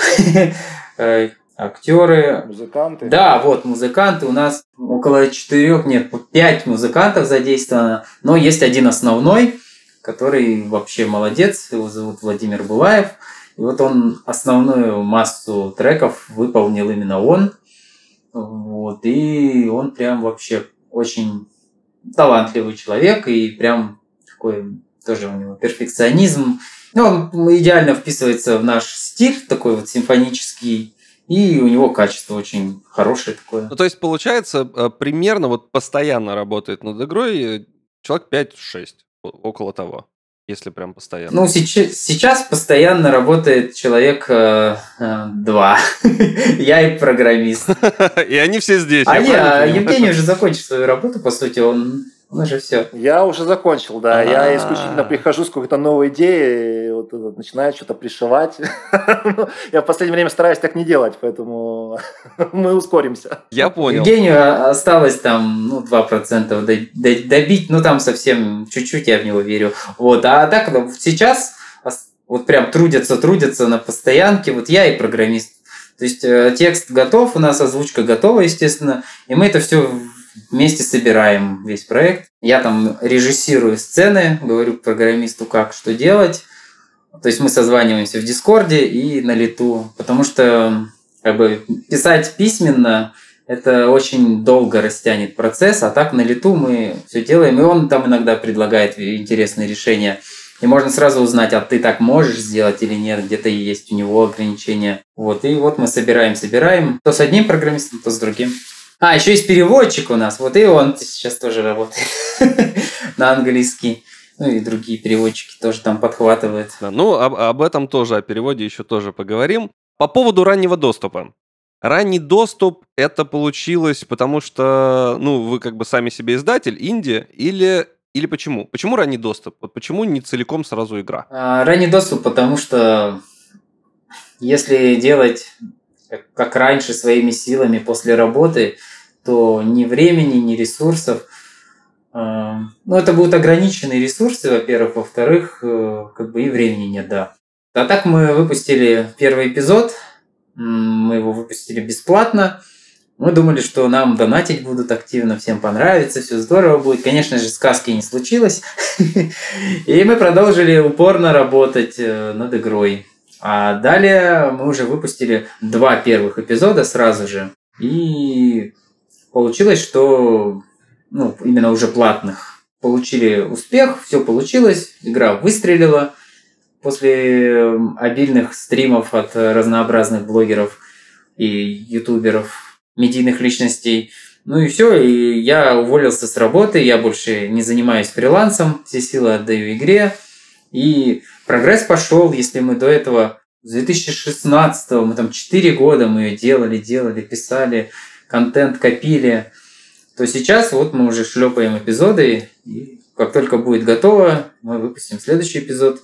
э, актеры. Музыканты. Да, вот, музыканты. У нас около четырех, нет, пять музыкантов задействовано, но есть один основной, который вообще молодец, его зовут Владимир Булаев. И вот он основную массу треков выполнил именно он. Вот, и он прям вообще очень талантливый человек, и прям такой тоже у него перфекционизм. Ну, он идеально вписывается в наш стиль, такой вот симфонический, и у него качество очень хорошее такое. Ну, то есть, получается, э, примерно вот постоянно работает над игрой человек 5-6, около того, если прям постоянно. Ну, сейчас, сейчас постоянно работает человек э, э, два. я и программист. и они все здесь. А я, Евгений уже закончил свою работу, по сути, он Он уже все. Я уже закончил, да. Я исключительно прихожу с какой-то новой идеей, вот, вот, начинаю что-то пришивать. Я в последнее время стараюсь так не делать, поэтому мы ускоримся. Я понял. Евгению осталось там ну, 2% добить, ну там совсем чуть-чуть я в него верю. Вот. А так сейчас вот прям трудятся, трудятся на постоянке. Вот я и программист. То есть э, текст готов, у нас озвучка готова, естественно, и мы это все вместе собираем весь проект. Я там режиссирую сцены, говорю программисту, как что делать. То есть мы созваниваемся в Дискорде и на лету, потому что как бы писать письменно это очень долго растянет процесс, а так на лету мы все делаем, и он там иногда предлагает интересные решения. И можно сразу узнать, а ты так можешь сделать или нет, где-то есть у него ограничения. Вот, и вот мы собираем, собираем. То с одним программистом, то с другим. А, еще есть переводчик у нас. Вот и он сейчас тоже работает на английский. Ну и другие переводчики тоже там подхватывают. Да, ну, об, об этом тоже, о переводе еще тоже поговорим. По поводу раннего доступа. Ранний доступ это получилось, потому что, ну, вы как бы сами себе издатель, инди, или или почему? Почему ранний доступ? Вот почему не целиком сразу игра? А, ранний доступ, потому что если делать как раньше своими силами после работы, то ни времени, ни ресурсов. А, ну, это будут ограниченные ресурсы, во-первых. Во-вторых, э, как бы и времени нет, да. А так мы выпустили первый эпизод. Мы его выпустили бесплатно. Мы думали, что нам донатить будут активно, всем понравится, все здорово будет. Конечно же, сказки не случилось. И мы продолжили упорно работать э, над игрой. А далее мы уже выпустили два первых эпизода сразу же. И получилось, что ну, именно уже платных получили успех, все получилось, игра выстрелила после обильных стримов от разнообразных блогеров и ютуберов медийных личностей. Ну и все, и я уволился с работы, я больше не занимаюсь фрилансом, все силы отдаю игре. И прогресс пошел, если мы до этого с 2016 мы там 4 года мы ее делали, делали, писали, контент копили, то сейчас вот мы уже шлепаем эпизоды, и как только будет готово, мы выпустим следующий эпизод.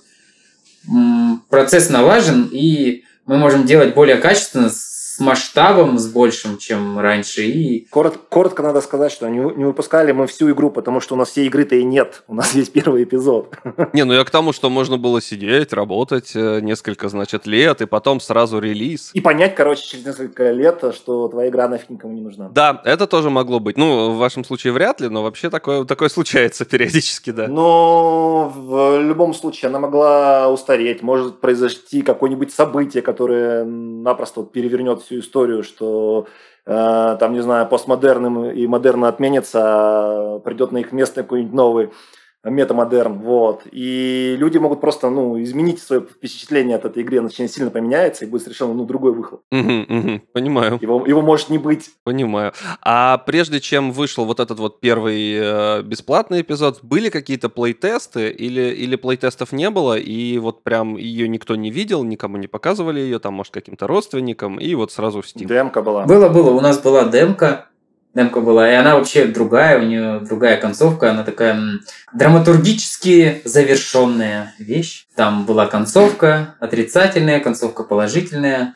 Процесс налажен, и мы можем делать более качественно, с масштабом, с большим, чем раньше. И... Коротко, коротко надо сказать, что не, не выпускали мы всю игру, потому что у нас всей игры-то и нет. У нас есть первый эпизод. Не, ну я к тому, что можно было сидеть, работать э, несколько, значит, лет, и потом сразу релиз. И понять, короче, через несколько лет, что твоя игра нафиг никому не нужна. Да, это тоже могло быть. Ну, в вашем случае вряд ли, но вообще такое, такое случается периодически, да. Но в любом случае она могла устареть, может произойти какое-нибудь событие, которое напросто перевернет всю историю, что э, там, не знаю, постмодерн и модерн отменится, а придет на их место какой-нибудь новый метамодерн, вот. И люди могут просто, ну, изменить свое впечатление от этой игры, она очень сильно поменяется, и будет совершенно, ну, другой выход. Угу, угу, понимаю. Его, его может не быть. Понимаю. А прежде чем вышел вот этот вот первый э, бесплатный эпизод, были какие-то плейтесты или, или плейтестов не было, и вот прям ее никто не видел, никому не показывали ее, там, может, каким-то родственникам, и вот сразу в Steam. Демка была. Было-было, у нас была демка, демка была, и она вообще другая, у нее другая концовка, она такая драматургически завершенная вещь. Там была концовка отрицательная, концовка положительная.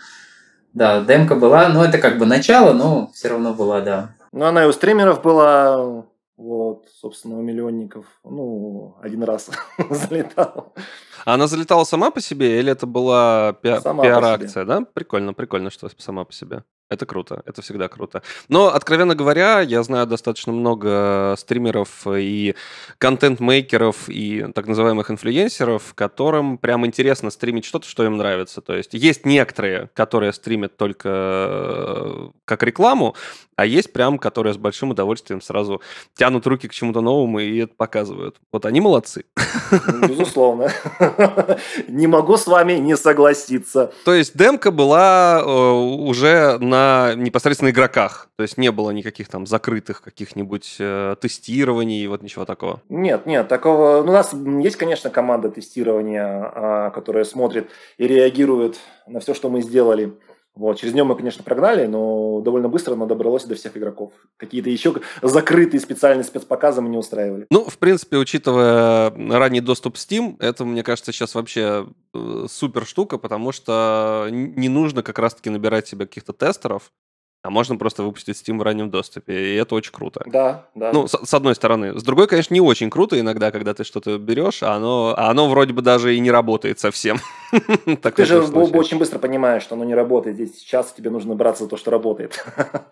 Да, демка была, но это как бы начало, но все равно была, да. Ну, она и у стримеров была, вот, собственно, у миллионников. Ну, один раз залетала. А она залетала сама по себе или это была пи- пиар-акция, да? Прикольно, прикольно, что сама по себе. Это круто, это всегда круто. Но, откровенно говоря, я знаю достаточно много стримеров и контент-мейкеров и так называемых инфлюенсеров, которым прям интересно стримить что-то, что им нравится. То есть есть некоторые, которые стримят только э, как рекламу, а есть прям, которые с большим удовольствием сразу тянут руки к чему-то новому и это показывают. Вот они молодцы. Безусловно. Не могу с вами не согласиться. То есть демка была э, уже на непосредственно игроках. То есть не было никаких там закрытых каких-нибудь э, тестирований и вот ничего такого. Нет, нет, такого. Ну, у нас есть, конечно, команда тестирования, э, которая смотрит и реагирует на все, что мы сделали. Вот, через него мы, конечно, прогнали, но довольно быстро оно добралось до всех игроков. Какие-то еще закрытые специальные спецпоказы мы не устраивали. Ну, в принципе, учитывая ранний доступ Steam, это, мне кажется, сейчас вообще э, супер штука, потому что не нужно как раз-таки набирать себе каких-то тестеров, а можно просто выпустить Steam в раннем доступе, и это очень круто. Да, да. Ну, с, с одной стороны. С другой, конечно, не очень круто иногда, когда ты что-то берешь, а оно, а оно вроде бы даже и не работает совсем. Ты же очень быстро понимаешь, что оно не работает. Здесь сейчас тебе нужно браться за то, что работает.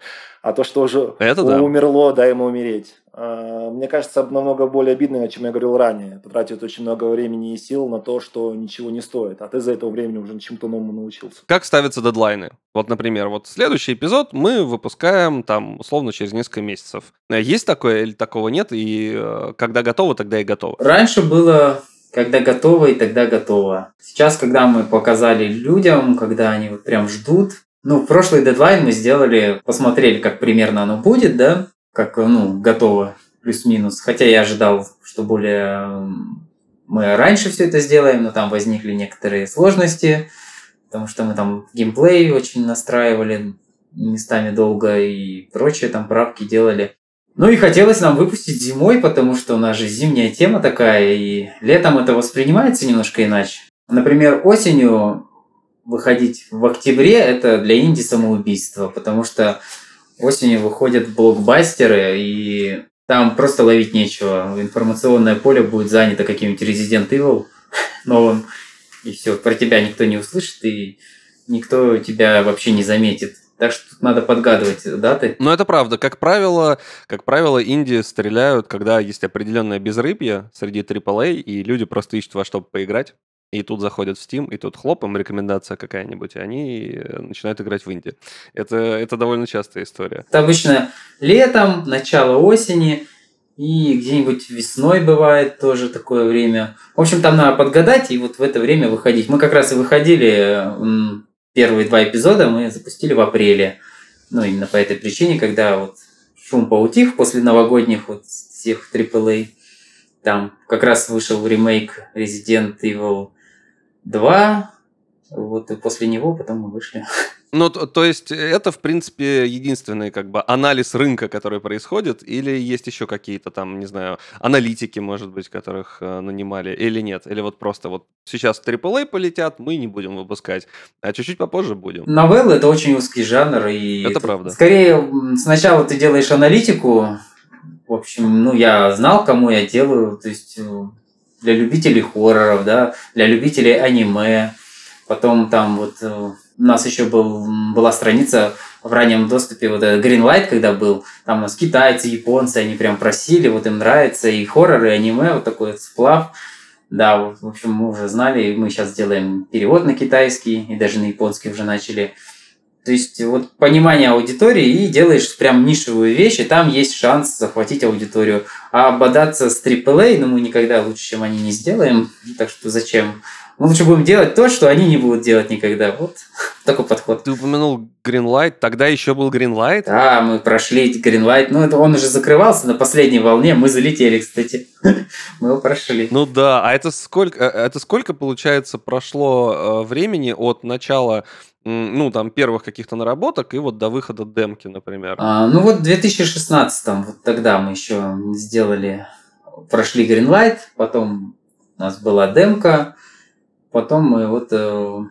А то, что уже умерло, дай ему умереть. А, мне кажется, намного более обидно, о чем я говорил ранее. Потратит очень много времени и сил на то, что ничего не стоит, а ты за это время уже чему-то новому научился. Как ставятся дедлайны? Вот, например, вот следующий эпизод мы выпускаем там условно через несколько месяцев. Э, есть такое или такого нет? И э, когда готово, тогда и готово. Раньше было когда готово и тогда готово. Сейчас, когда мы показали людям, когда они вот прям ждут, ну, прошлый дедлайн мы сделали, посмотрели, как примерно оно будет, да, как, ну, готово, плюс-минус. Хотя я ожидал, что более мы раньше все это сделаем, но там возникли некоторые сложности, потому что мы там геймплей очень настраивали местами долго и прочие там правки делали. Ну и хотелось нам выпустить зимой, потому что у нас же зимняя тема такая, и летом это воспринимается немножко иначе. Например, осенью выходить в октябре – это для инди самоубийство, потому что осенью выходят блокбастеры, и там просто ловить нечего. Информационное поле будет занято каким-нибудь Resident Evil новым, и все, про тебя никто не услышит, и никто тебя вообще не заметит. Так что тут надо подгадывать даты. Ну, это правда. Как правило, как правило, Индии стреляют, когда есть определенное безрыбье среди AAA, и люди просто ищут во что поиграть и тут заходят в Steam, и тут хлоп, им рекомендация какая-нибудь, и они э, начинают играть в инди. Это, это довольно частая история. Это обычно летом, начало осени, и где-нибудь весной бывает тоже такое время. В общем, там надо подгадать и вот в это время выходить. Мы как раз и выходили, первые два эпизода мы запустили в апреле. Ну, именно по этой причине, когда вот шум поутих после новогодних вот всех AAA. Там как раз вышел ремейк Resident Evil 2, вот и после него потом мы вышли. Ну, то, то есть это, в принципе, единственный как бы анализ рынка, который происходит, или есть еще какие-то там, не знаю, аналитики, может быть, которых э, нанимали, или нет? Или вот просто вот сейчас AAA полетят, мы не будем выпускать, а чуть-чуть попозже будем. Новеллы — это очень узкий жанр, и... Это, это правда. Скорее, сначала ты делаешь аналитику, в общем, ну, я знал, кому я делаю, то есть э, для любителей хорроров, да, для любителей аниме. Потом там вот э, у нас еще был, была страница в раннем доступе, вот этот Greenlight, когда был, там у нас китайцы, японцы, они прям просили, вот им нравится и хорроры, и аниме, вот такой вот сплав. Да, в общем, мы уже знали, мы сейчас делаем перевод на китайский, и даже на японский уже начали. То есть вот понимание аудитории и делаешь прям нишевую вещь, и там есть шанс захватить аудиторию. А бодаться с AAA, ну мы никогда лучше, чем они не сделаем, так что зачем? Мы лучше будем делать то, что они не будут делать никогда. Вот такой подход. Ты упомянул Greenlight, тогда еще был Greenlight? Да, мы прошли Greenlight, ну это он уже закрывался на последней волне, мы залетели, кстати. мы его прошли. Ну да, а это сколько, э, это сколько получается прошло э, времени от начала ну, там, первых каких-то наработок и вот до выхода демки, например? А, ну, вот в 2016 вот тогда мы еще сделали, прошли Greenlight, потом у нас была демка, потом мы вот... Э,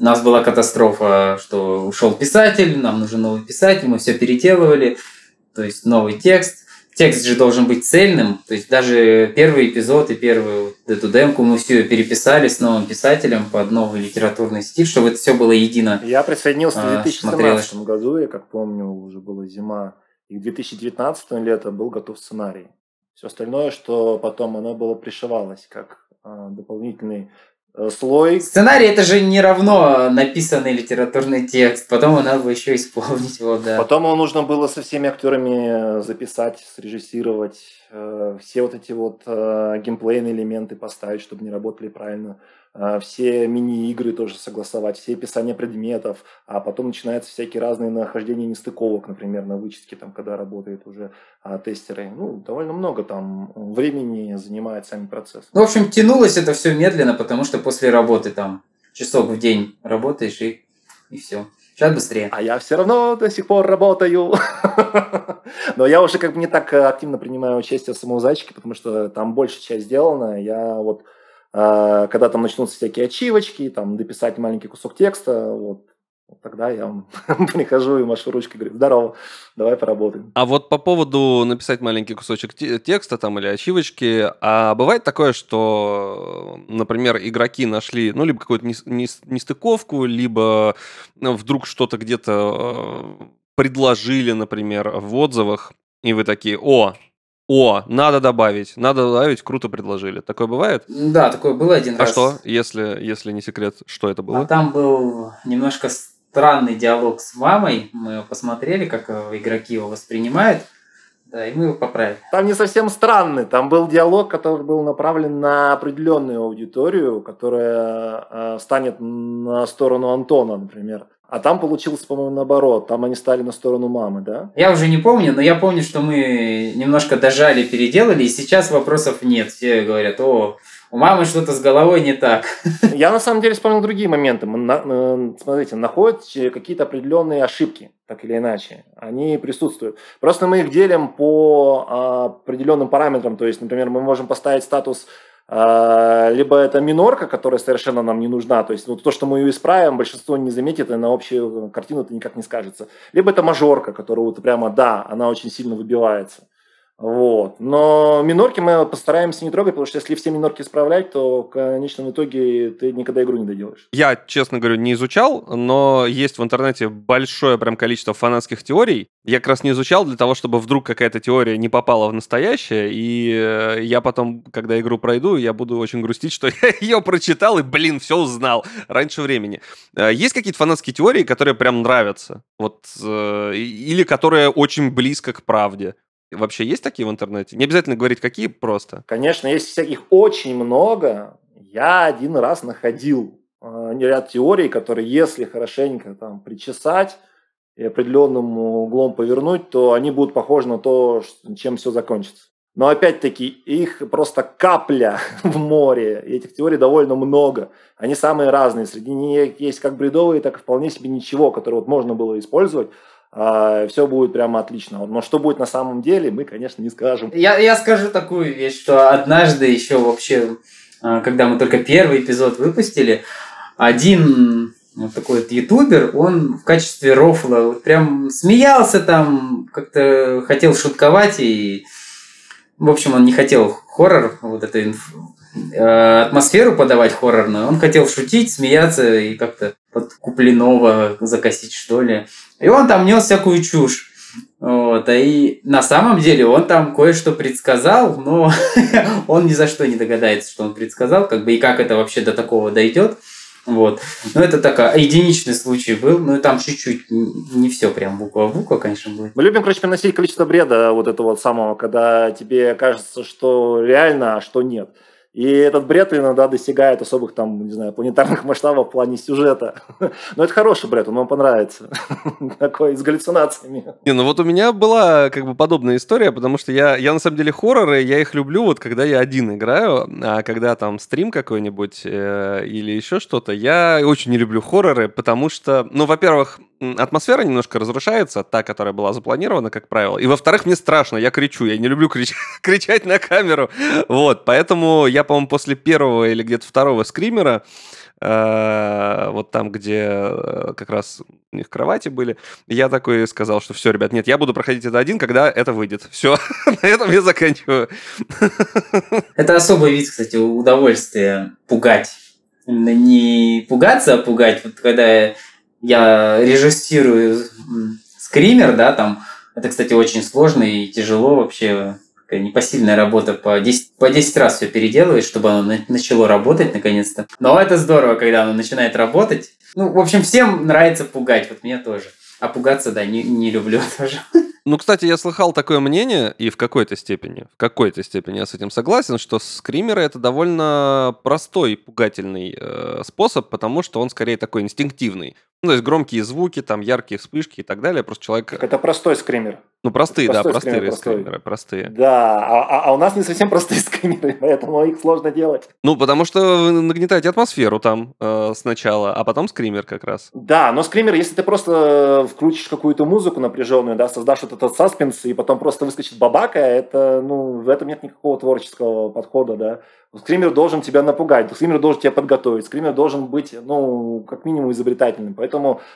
у нас была катастрофа, что ушел писатель, нам нужен новый писатель, мы все переделывали, то есть новый текст текст же должен быть цельным, то есть даже первый эпизод и вот эту демку мы все переписали с новым писателем под новый литературный стиль, чтобы это все было едино. Я присоединился в 2017 а, году, я как помню, уже была зима, и в 2019 лето был готов сценарий. Все остальное, что потом оно было пришивалось как а, дополнительный Э, слой. Сценарий это же не равно написанный литературный текст. Потом его надо еще исполнить его, да. Потом его нужно было со всеми актерами записать, срежиссировать, все вот эти вот э, геймплейные элементы поставить, чтобы они работали правильно. А, все мини-игры тоже согласовать, все описания предметов, а потом начинаются всякие разные нахождения нестыковок, например, на вычетке, там, когда работают уже а, тестеры. Ну, довольно много там времени занимает сами процесс. Ну, в общем, тянулось это все медленно, потому что после работы там часок в день работаешь и, и все. Сейчас быстрее. А я все равно до сих пор работаю. Но я уже как бы не так активно принимаю участие в самом зайчике, потому что там большая часть сделана. Я вот а, когда там начнутся всякие ачивочки, там дописать маленький кусок текста, вот тогда я прихожу и машу ручкой, говорю, здорово, давай поработаем. А вот по поводу написать маленький кусочек текста там или ачивочки, а бывает такое, что, например, игроки нашли, ну, либо какую-то нестыковку, либо ну, вдруг что-то где-то э, предложили, например, в отзывах, и вы такие, о, о, надо добавить, надо добавить, круто предложили. Такое бывает? Да, такое было один а раз. А что, если, если не секрет, что это было? А там был немножко странный диалог с мамой. Мы его посмотрели, как игроки его воспринимают. Да, и мы его поправили. Там не совсем странный. Там был диалог, который был направлен на определенную аудиторию, которая э, станет на сторону Антона, например. А там получилось, по-моему, наоборот. Там они стали на сторону мамы, да? Я уже не помню, но я помню, что мы немножко дожали, переделали, и сейчас вопросов нет. Все говорят, о, у мамы что-то с головой не так. Я на самом деле вспомнил другие моменты. Э, смотрите, находят какие-то определенные ошибки, так или иначе. Они присутствуют. Просто мы их делим по а, определенным параметрам. То есть, например, мы можем поставить статус а, либо это минорка, которая совершенно нам не нужна, то есть ну, то, что мы ее исправим, большинство не заметит, и на общую картину это никак не скажется. Либо это мажорка, которая вот прямо, да, она очень сильно выбивается. Вот. Но минорки мы постараемся не трогать, потому что если все минорки исправлять, то в конечном итоге ты никогда игру не доделаешь. Я, честно говорю, не изучал, но есть в интернете большое прям количество фанатских теорий. Я как раз не изучал для того, чтобы вдруг какая-то теория не попала в настоящее, и э, я потом, когда игру пройду, я буду очень грустить, что я ее прочитал и, блин, все узнал раньше времени. Э, есть какие-то фанатские теории, которые прям нравятся? Вот, э, или которые очень близко к правде? Вообще есть такие в интернете? Не обязательно говорить, какие просто. Конечно, есть всяких очень много. Я один раз находил э, ряд теорий, которые, если хорошенько там причесать и определенным углом повернуть, то они будут похожи на то, чем все закончится. Но опять-таки их просто капля в море. И этих теорий довольно много. Они самые разные. Среди них есть как бредовые, так и вполне себе ничего, которые вот можно было использовать все будет прямо отлично. Но что будет на самом деле, мы, конечно, не скажем. Я, я скажу такую вещь, что однажды еще вообще, а, когда мы только первый эпизод выпустили, один вот такой вот ютубер, он в качестве рофла вот прям смеялся там, как-то хотел шутковать и в общем, он не хотел хоррор, вот эту инф... Э, атмосферу подавать хоррорную. Он хотел шутить, смеяться и как-то под Куплинова закосить, что ли. И он там нес всякую чушь. Вот, а и на самом деле он там кое-что предсказал, но он ни за что не догадается, что он предсказал, как бы и как это вообще до такого дойдет. Вот. Но это такой единичный случай был, ну там чуть-чуть не все прям буква в букву, конечно, будет. Мы любим, короче, приносить количество бреда вот этого вот самого, когда тебе кажется, что реально, а что нет. И этот бред иногда достигает особых там, не знаю, планетарных масштабов в плане сюжета. Но это хороший бред, он вам понравится. Такой, с галлюцинациями. Не, ну вот у меня была как бы подобная история, потому что я, я на самом деле хорроры, я их люблю вот когда я один играю, а когда там стрим какой-нибудь э, или еще что-то, я очень не люблю хорроры, потому что, ну, во-первых, атмосфера немножко разрушается, та, которая была запланирована, как правило. И во-вторых, мне страшно, я кричу, я не люблю крич- кричать на камеру. Вот, поэтому я, по-моему, после первого или где-то второго скримера, э, вот там, где э, как раз у них кровати были, я такой сказал, что все, ребят, нет, я буду проходить это один, когда это выйдет. Все, на этом я заканчиваю. Это особый вид, кстати, удовольствия пугать. Не пугаться, а пугать. Вот когда я режиссирую скример, да, там, это, кстати, очень сложно и тяжело вообще, непосильная работа, по 10, по 10 раз все переделывать, чтобы оно начало работать наконец-то. Но это здорово, когда оно начинает работать. Ну, в общем, всем нравится пугать, вот мне тоже. А пугаться, да, не, не люблю тоже. Ну, кстати, я слыхал такое мнение, и в какой-то степени, в какой-то степени я с этим согласен, что скримеры это довольно простой пугательный э, способ, потому что он скорее такой инстинктивный. Ну, то есть громкие звуки, там яркие вспышки и так далее. Просто человек... это простой скример. Ну, простые, простой да, простые скример, скримеры, простые. Да, а, а, а у нас не совсем простые скримеры, поэтому их сложно делать. Ну, потому что вы нагнетаете атмосферу там э, сначала, а потом скример как раз. Да, но скример, если ты просто включишь какую-то музыку напряженную, да, создашь вот этот саспенс, и потом просто выскочит бабака, это, ну, в этом нет никакого творческого подхода, да. Скример должен тебя напугать, скример должен тебя подготовить, скример должен быть, ну, как минимум изобретательным. Поэтому,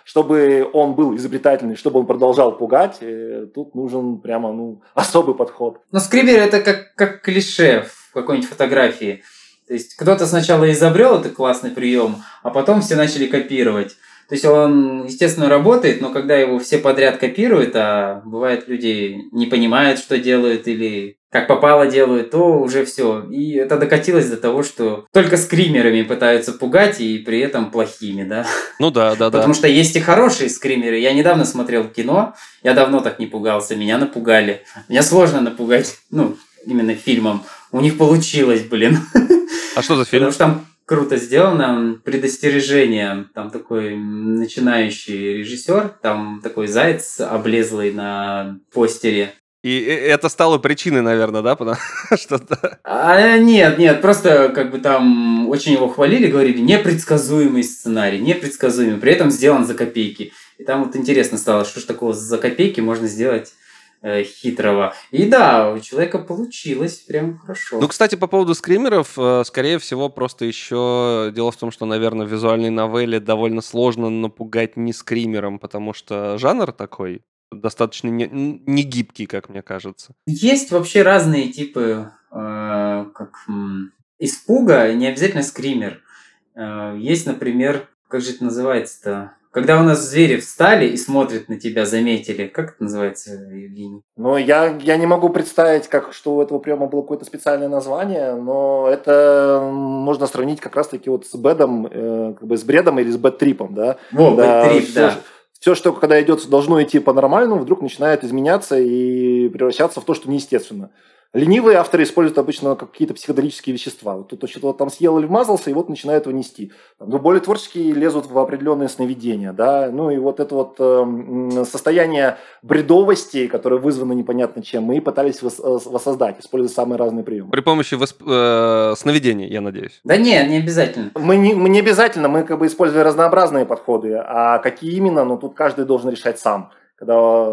чтобы он был изобретательный, чтобы он продолжал пугать, э, тут нужен прямо, ну, особый подход. Но скример это как, как клише в какой-нибудь фотографии. То есть кто-то сначала изобрел этот классный прием, а потом все начали копировать. То есть он, естественно, работает, но когда его все подряд копируют, а бывает люди не понимают, что делают, или как попало делают, то уже все. И это докатилось до того, что только скримерами пытаются пугать и при этом плохими, да. Ну да, да, да. Потому что есть и хорошие скримеры. Я недавно смотрел кино, я давно так не пугался, меня напугали. Меня сложно напугать, ну, именно фильмом. У них получилось, блин. А что за фильм? Потому что там круто сделано. Предостережение. Там такой начинающий режиссер, там такой заяц облезлый на постере. И это стало причиной, наверное, да, потому что... А, нет, нет, просто как бы там очень его хвалили, говорили, непредсказуемый сценарий, непредсказуемый, при этом сделан за копейки. И там вот интересно стало, что ж такого за копейки можно сделать Э, хитрого. И да, у человека получилось прям хорошо. Ну, кстати, по поводу скримеров, э, скорее всего, просто еще дело в том, что, наверное, в визуальной новелле довольно сложно напугать не скримером, потому что жанр такой достаточно не, не гибкий, как мне кажется. Есть вообще разные типы э, как, испуга, не обязательно скример. Э, есть, например, как же это называется-то? Когда у нас звери встали и смотрят на тебя, заметили. Как это называется, Евгений? Ну, я, я не могу представить, как, что у этого приема было какое-то специальное название, но это можно сравнить как раз-таки вот с бедом, э, как бы с бредом или с бэт-трипом, да? Во, бэт-трип, да. Все, что когда идет, должно идти по-нормальному, вдруг начинает изменяться и превращаться в то, что неестественно. Ленивые авторы используют обычно какие-то психоделические вещества. Вот кто-то что-то там съел или вмазался, и вот начинает его нести. Но более творческие лезут в определенные сновидения. Да? Ну и вот это вот э, состояние бредовости, которое вызвано непонятно чем, мы пытались вос- э, воссоздать, используя самые разные приемы. При помощи восп... э, сновидений, я надеюсь. Да нет, не обязательно. Мы не, мы не обязательно, мы как бы используем разнообразные подходы. А какие именно, ну тут каждый должен решать сам когда,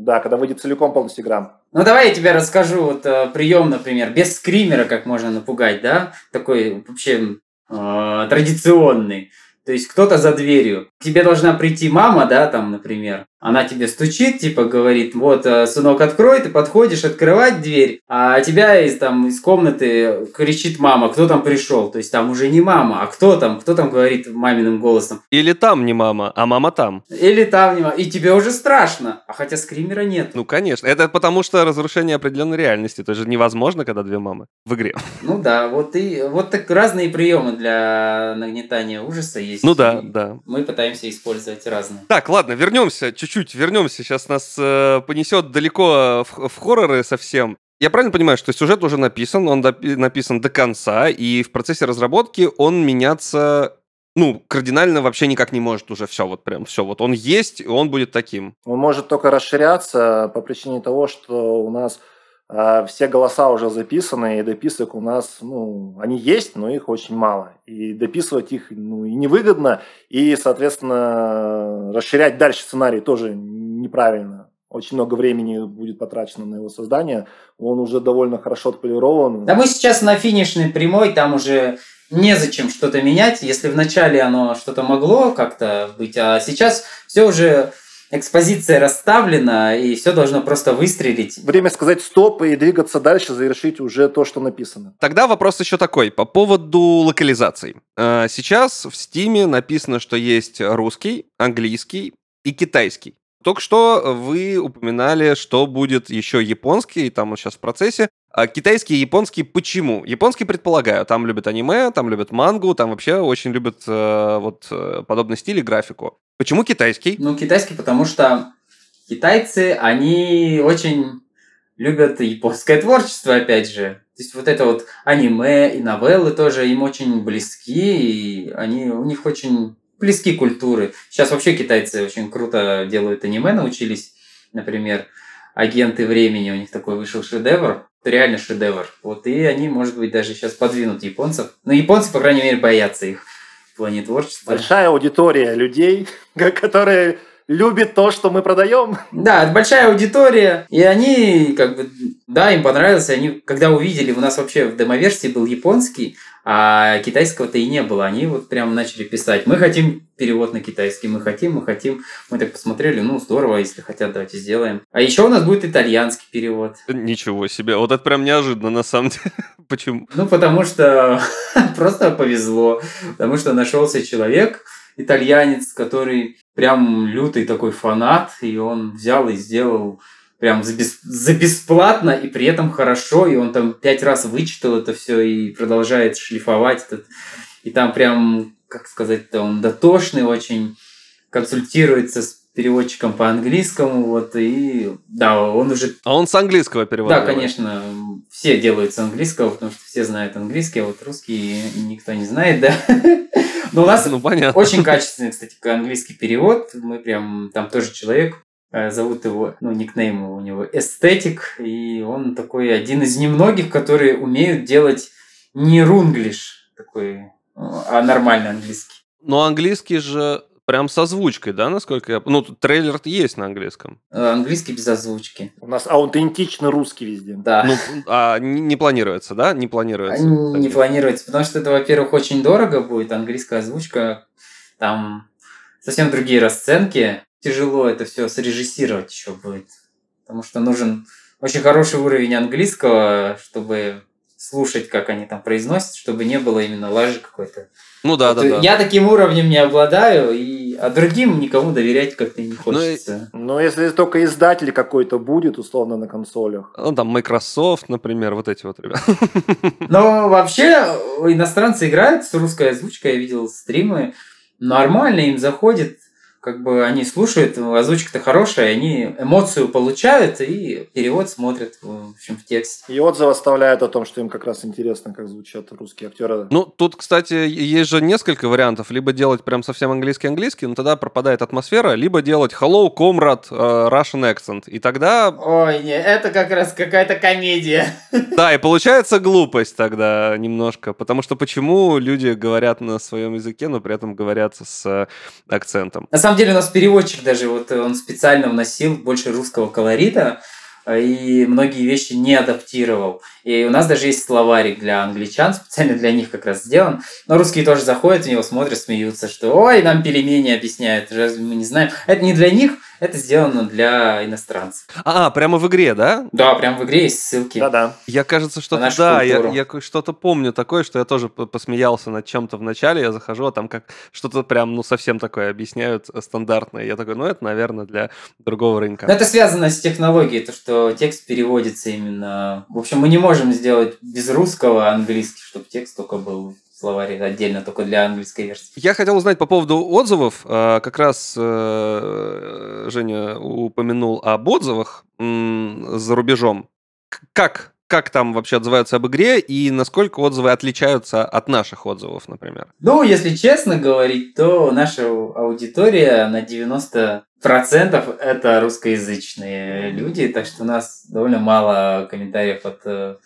да, когда выйдет целиком полностью игра. Ну, давай я тебе расскажу вот э, прием, например, без скримера, как можно напугать, да, такой вообще э, традиционный. То есть кто-то за дверью. К тебе должна прийти мама, да, там, например. Она тебе стучит, типа говорит, вот, э, сынок, открой, ты подходишь открывать дверь, а тебя из, там, из комнаты кричит мама, кто там пришел. То есть там уже не мама, а кто там, кто там говорит маминым голосом. Или там не мама, а мама там. Или там не мама. И тебе уже страшно, а хотя скримера нет. Ну, конечно. Это потому что разрушение определенной реальности. Это же невозможно, когда две мамы в игре. Ну да, вот и вот так разные приемы для нагнетания ужаса есть. Ну да, да. Мы пытаемся использовать разные. Так, ладно, вернемся чуть-чуть чуть вернемся, сейчас нас э, понесет далеко в, в хорроры совсем. Я правильно понимаю, что сюжет уже написан, он допи- написан до конца, и в процессе разработки он меняться ну, кардинально вообще никак не может уже все, вот прям все. Вот он есть, и он будет таким. Он может только расширяться по причине того, что у нас все голоса уже записаны, и дописок у нас, ну, они есть, но их очень мало. И дописывать их, ну, и невыгодно, и, соответственно, расширять дальше сценарий тоже неправильно. Очень много времени будет потрачено на его создание. Он уже довольно хорошо отполирован. Да мы сейчас на финишной прямой, там уже незачем что-то менять. Если вначале оно что-то могло как-то быть, а сейчас все уже экспозиция расставлена, и все должно просто выстрелить. Время сказать стоп и двигаться дальше, завершить уже то, что написано. Тогда вопрос еще такой, по поводу локализаций. Э, сейчас в Стиме написано, что есть русский, английский и китайский. Только что вы упоминали, что будет еще японский, там он сейчас в процессе. А китайский и японский почему? Японский, предполагаю, там любят аниме, там любят мангу, там вообще очень любят э, вот э, подобный стиль и графику. Почему китайский? Ну, китайский, потому что китайцы, они очень любят японское творчество, опять же. То есть вот это вот аниме и новеллы тоже им очень близки, и они, у них очень близки культуры. Сейчас вообще китайцы очень круто делают аниме, научились, например. агенты времени, у них такой вышел шедевр, реально шедевр. Вот, и они, может быть, даже сейчас подвинут японцев. Но японцы, по крайней мере, боятся их в плане творчества. Большая аудитория людей, которые любит то, что мы продаем. Да, это большая аудитория, и они, как бы, да, им понравилось, они, когда увидели, у нас вообще в демоверсии был японский, а китайского-то и не было. Они вот прям начали писать, мы хотим перевод на китайский, мы хотим, мы хотим. Мы так посмотрели, ну, здорово, если хотят, давайте сделаем. А еще у нас будет итальянский перевод. Ничего себе, вот это прям неожиданно на самом деле. Почему? Ну, потому что просто повезло, потому что нашелся человек, итальянец, который прям лютый такой фанат, и он взял и сделал прям за, бес, за бесплатно, и при этом хорошо, и он там пять раз вычитал это все и продолжает шлифовать этот. И там прям, как сказать-то, он дотошный очень, консультируется с переводчиком по английскому, вот, и да, он уже... А он с английского переводит? Да, конечно, все делают с английского, потому что все знают английский, а вот русский никто не знает, да. Но у нас ну, понятно. очень качественный, кстати, английский перевод. Мы прям, там тоже человек, э, зовут его, ну, никнейм у него Эстетик, и он такой один из немногих, которые умеют делать не рунглиш, такой, а нормальный английский. Но английский же прям с озвучкой, да, насколько я... Ну, трейлер есть на английском. Э, английский без озвучки. У нас аутентично русский везде. Да. Ну, а не, не планируется, да? Не планируется? Не, не планируется, потому что это, во-первых, очень дорого будет, английская озвучка, там совсем другие расценки. Тяжело это все срежиссировать еще будет, потому что нужен очень хороший уровень английского, чтобы слушать, как они там произносят, чтобы не было именно лажи какой-то. Ну да, вот да, да. Я таким уровнем не обладаю, и, а другим никому доверять как-то не хочется. Ну, ну, если только издатель какой-то будет, условно, на консолях. Ну, там Microsoft, например, вот эти вот ребята. Но вообще иностранцы играют с русской озвучкой, я видел стримы, нормально им заходит как бы они слушают, озвучка-то хорошая, они эмоцию получают и перевод смотрят в общем, в тексте. И отзывы оставляют о том, что им как раз интересно, как звучат русские актеры. Ну, тут, кстати, есть же несколько вариантов. Либо делать прям совсем английский-английский, но тогда пропадает атмосфера, либо делать hello, comrade, uh, Russian accent. И тогда... Ой, не, это как раз какая-то комедия. Да, и получается глупость тогда немножко, потому что почему люди говорят на своем языке, но при этом говорят с акцентом? На самом самом деле у нас переводчик даже, вот он специально вносил больше русского колорита, э, и многие вещи не адаптировал. И у нас даже есть словарик для англичан, специально для них как раз сделан. Но русские тоже заходят в него, смотрят, смеются, что «Ой, нам пельмени объясняют, разве мы не знаем?» Это не для них, это сделано для иностранцев. А, прямо в игре, да? Да, прямо в игре есть ссылки. Да-да. Я, кажется, что-то, да, я, я что-то помню такое, что я тоже посмеялся над чем-то в начале, я захожу, а там как что-то прям, ну, совсем такое объясняют э, стандартное. Я такой, ну, это, наверное, для другого рынка. Но это связано с технологией, то, что текст переводится именно... В общем, мы не можем сделать без русского английский, чтобы текст только был словаре отдельно только для английской версии. Я хотел узнать по поводу отзывов. А, как раз э, Женя упомянул об отзывах за рубежом. Как как там вообще отзываются об игре и насколько отзывы отличаются от наших отзывов, например? Ну, если честно говорить, то наша аудитория на 90% это русскоязычные люди, так что у нас довольно мало комментариев от э,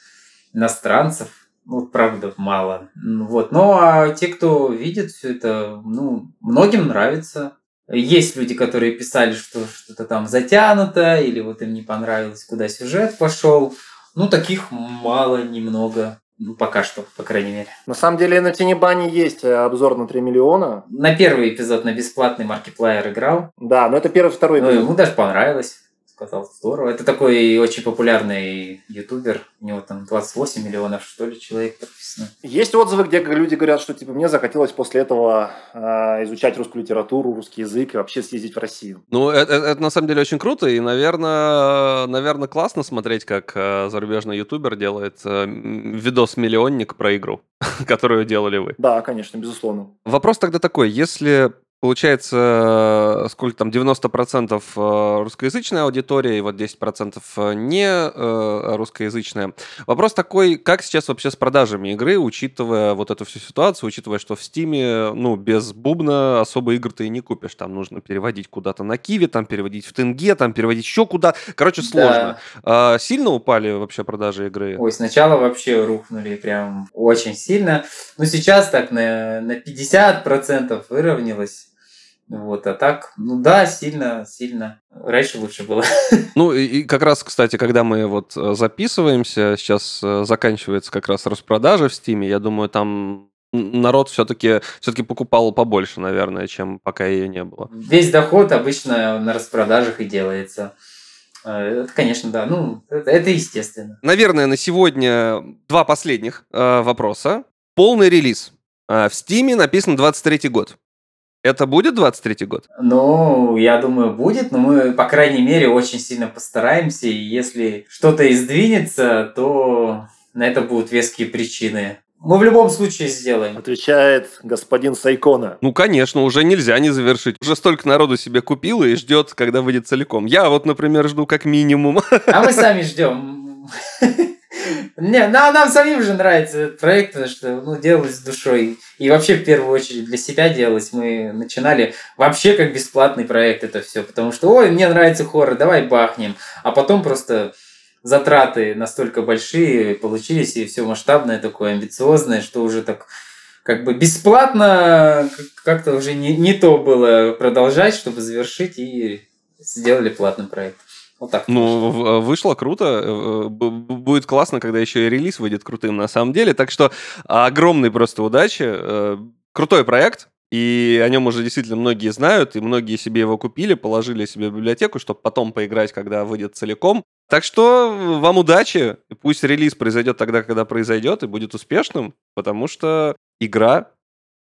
иностранцев ну, правда, мало. Вот. Ну, а те, кто видит все это, ну, многим нравится. Есть люди, которые писали, что что-то там затянуто, или вот им не понравилось, куда сюжет пошел. Ну, таких мало, немного. Ну, пока что, по крайней мере. На самом деле на Тенебане есть э, обзор на 3 миллиона. На первый эпизод на бесплатный маркетплеер играл. Да, но это первый, второй. Ну, ему даже понравилось сказал, здорово. Это такой очень популярный ютубер, у него там 28 миллионов, что ли, человек подписано. Есть отзывы, где люди говорят, что типа мне захотелось после этого э, изучать русскую литературу, русский язык и вообще съездить в Россию. Ну, это, это, это на самом деле очень круто, и, наверное, наверное, классно смотреть, как э, зарубежный ютубер делает э, видос-миллионник про игру, которую делали вы. Да, конечно, безусловно. Вопрос тогда такой, если Получается, сколько там, 90% э, русскоязычная аудитория и вот 10% э, не э, русскоязычная. Вопрос такой, как сейчас вообще с продажами игры, учитывая вот эту всю ситуацию, учитывая, что в Стиме, ну, без бубна особо игр ты и не купишь. Там нужно переводить куда-то на Киви, там переводить в Тенге, там переводить еще куда. Короче, сложно. Да. А, сильно упали вообще продажи игры? Ой, сначала вообще рухнули прям очень сильно. Ну, сейчас так на, на 50% выровнялось. Вот, а так, ну да, сильно, сильно. Раньше лучше было. Ну и, и как раз, кстати, когда мы вот э, записываемся, сейчас э, заканчивается как раз распродажа в Стиме, я думаю, там народ все-таки все-таки покупал побольше, наверное, чем пока ее не было. Весь доход обычно на распродажах и делается. Э, это, конечно, да. Ну, это, это естественно. Наверное, на сегодня два последних э, вопроса. Полный релиз. Э, в Стиме написан 23 год. Это будет 23-й год? Ну, я думаю, будет, но мы, по крайней мере, очень сильно постараемся, и если что-то и сдвинется, то на это будут веские причины. Мы в любом случае сделаем. Отвечает господин Сайкона. Ну, конечно, уже нельзя не завершить. Уже столько народу себе купило и ждет, когда выйдет целиком. Я вот, например, жду как минимум. А мы сами ждем. Не, нам самим же нравится этот проект, потому что ну, делалось с душой. И вообще, в первую очередь, для себя делалось. Мы начинали вообще как бесплатный проект это все, потому что, ой, мне нравится хоррор, давай бахнем. А потом просто затраты настолько большие получились, и все масштабное такое, амбициозное, что уже так как бы бесплатно как-то уже не, не то было продолжать, чтобы завершить, и сделали платный проект. Вот так. Ну, вышло круто. Э, э, будет классно, когда еще и релиз выйдет крутым на самом деле. Так что огромной просто удачи. Э, крутой проект. И о нем уже действительно многие знают, и многие себе его купили, положили себе в библиотеку, чтобы потом поиграть, когда выйдет целиком. Так что вам удачи. Пусть релиз произойдет тогда, когда произойдет, и будет успешным, потому что игра,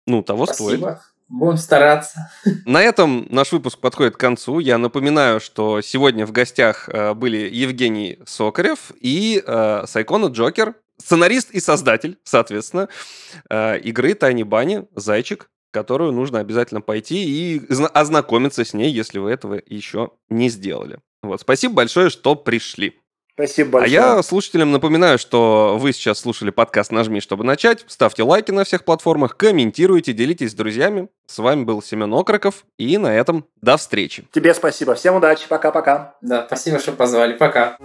ну, того Спасибо. стоит. Будем стараться. На этом наш выпуск подходит к концу. Я напоминаю, что сегодня в гостях э, были Евгений Сокарев и э, Сайкона Джокер, сценарист и создатель, соответственно, э, игры Тайни Бани «Зайчик», которую нужно обязательно пойти и ознакомиться с ней, если вы этого еще не сделали. Вот, спасибо большое, что пришли. Спасибо большое. А я слушателям напоминаю, что вы сейчас слушали подкаст «Нажми, чтобы начать». Ставьте лайки на всех платформах, комментируйте, делитесь с друзьями. С вами был Семен Окроков, и на этом до встречи. Тебе спасибо. Всем удачи. Пока-пока. Да, спасибо, что позвали. Пока.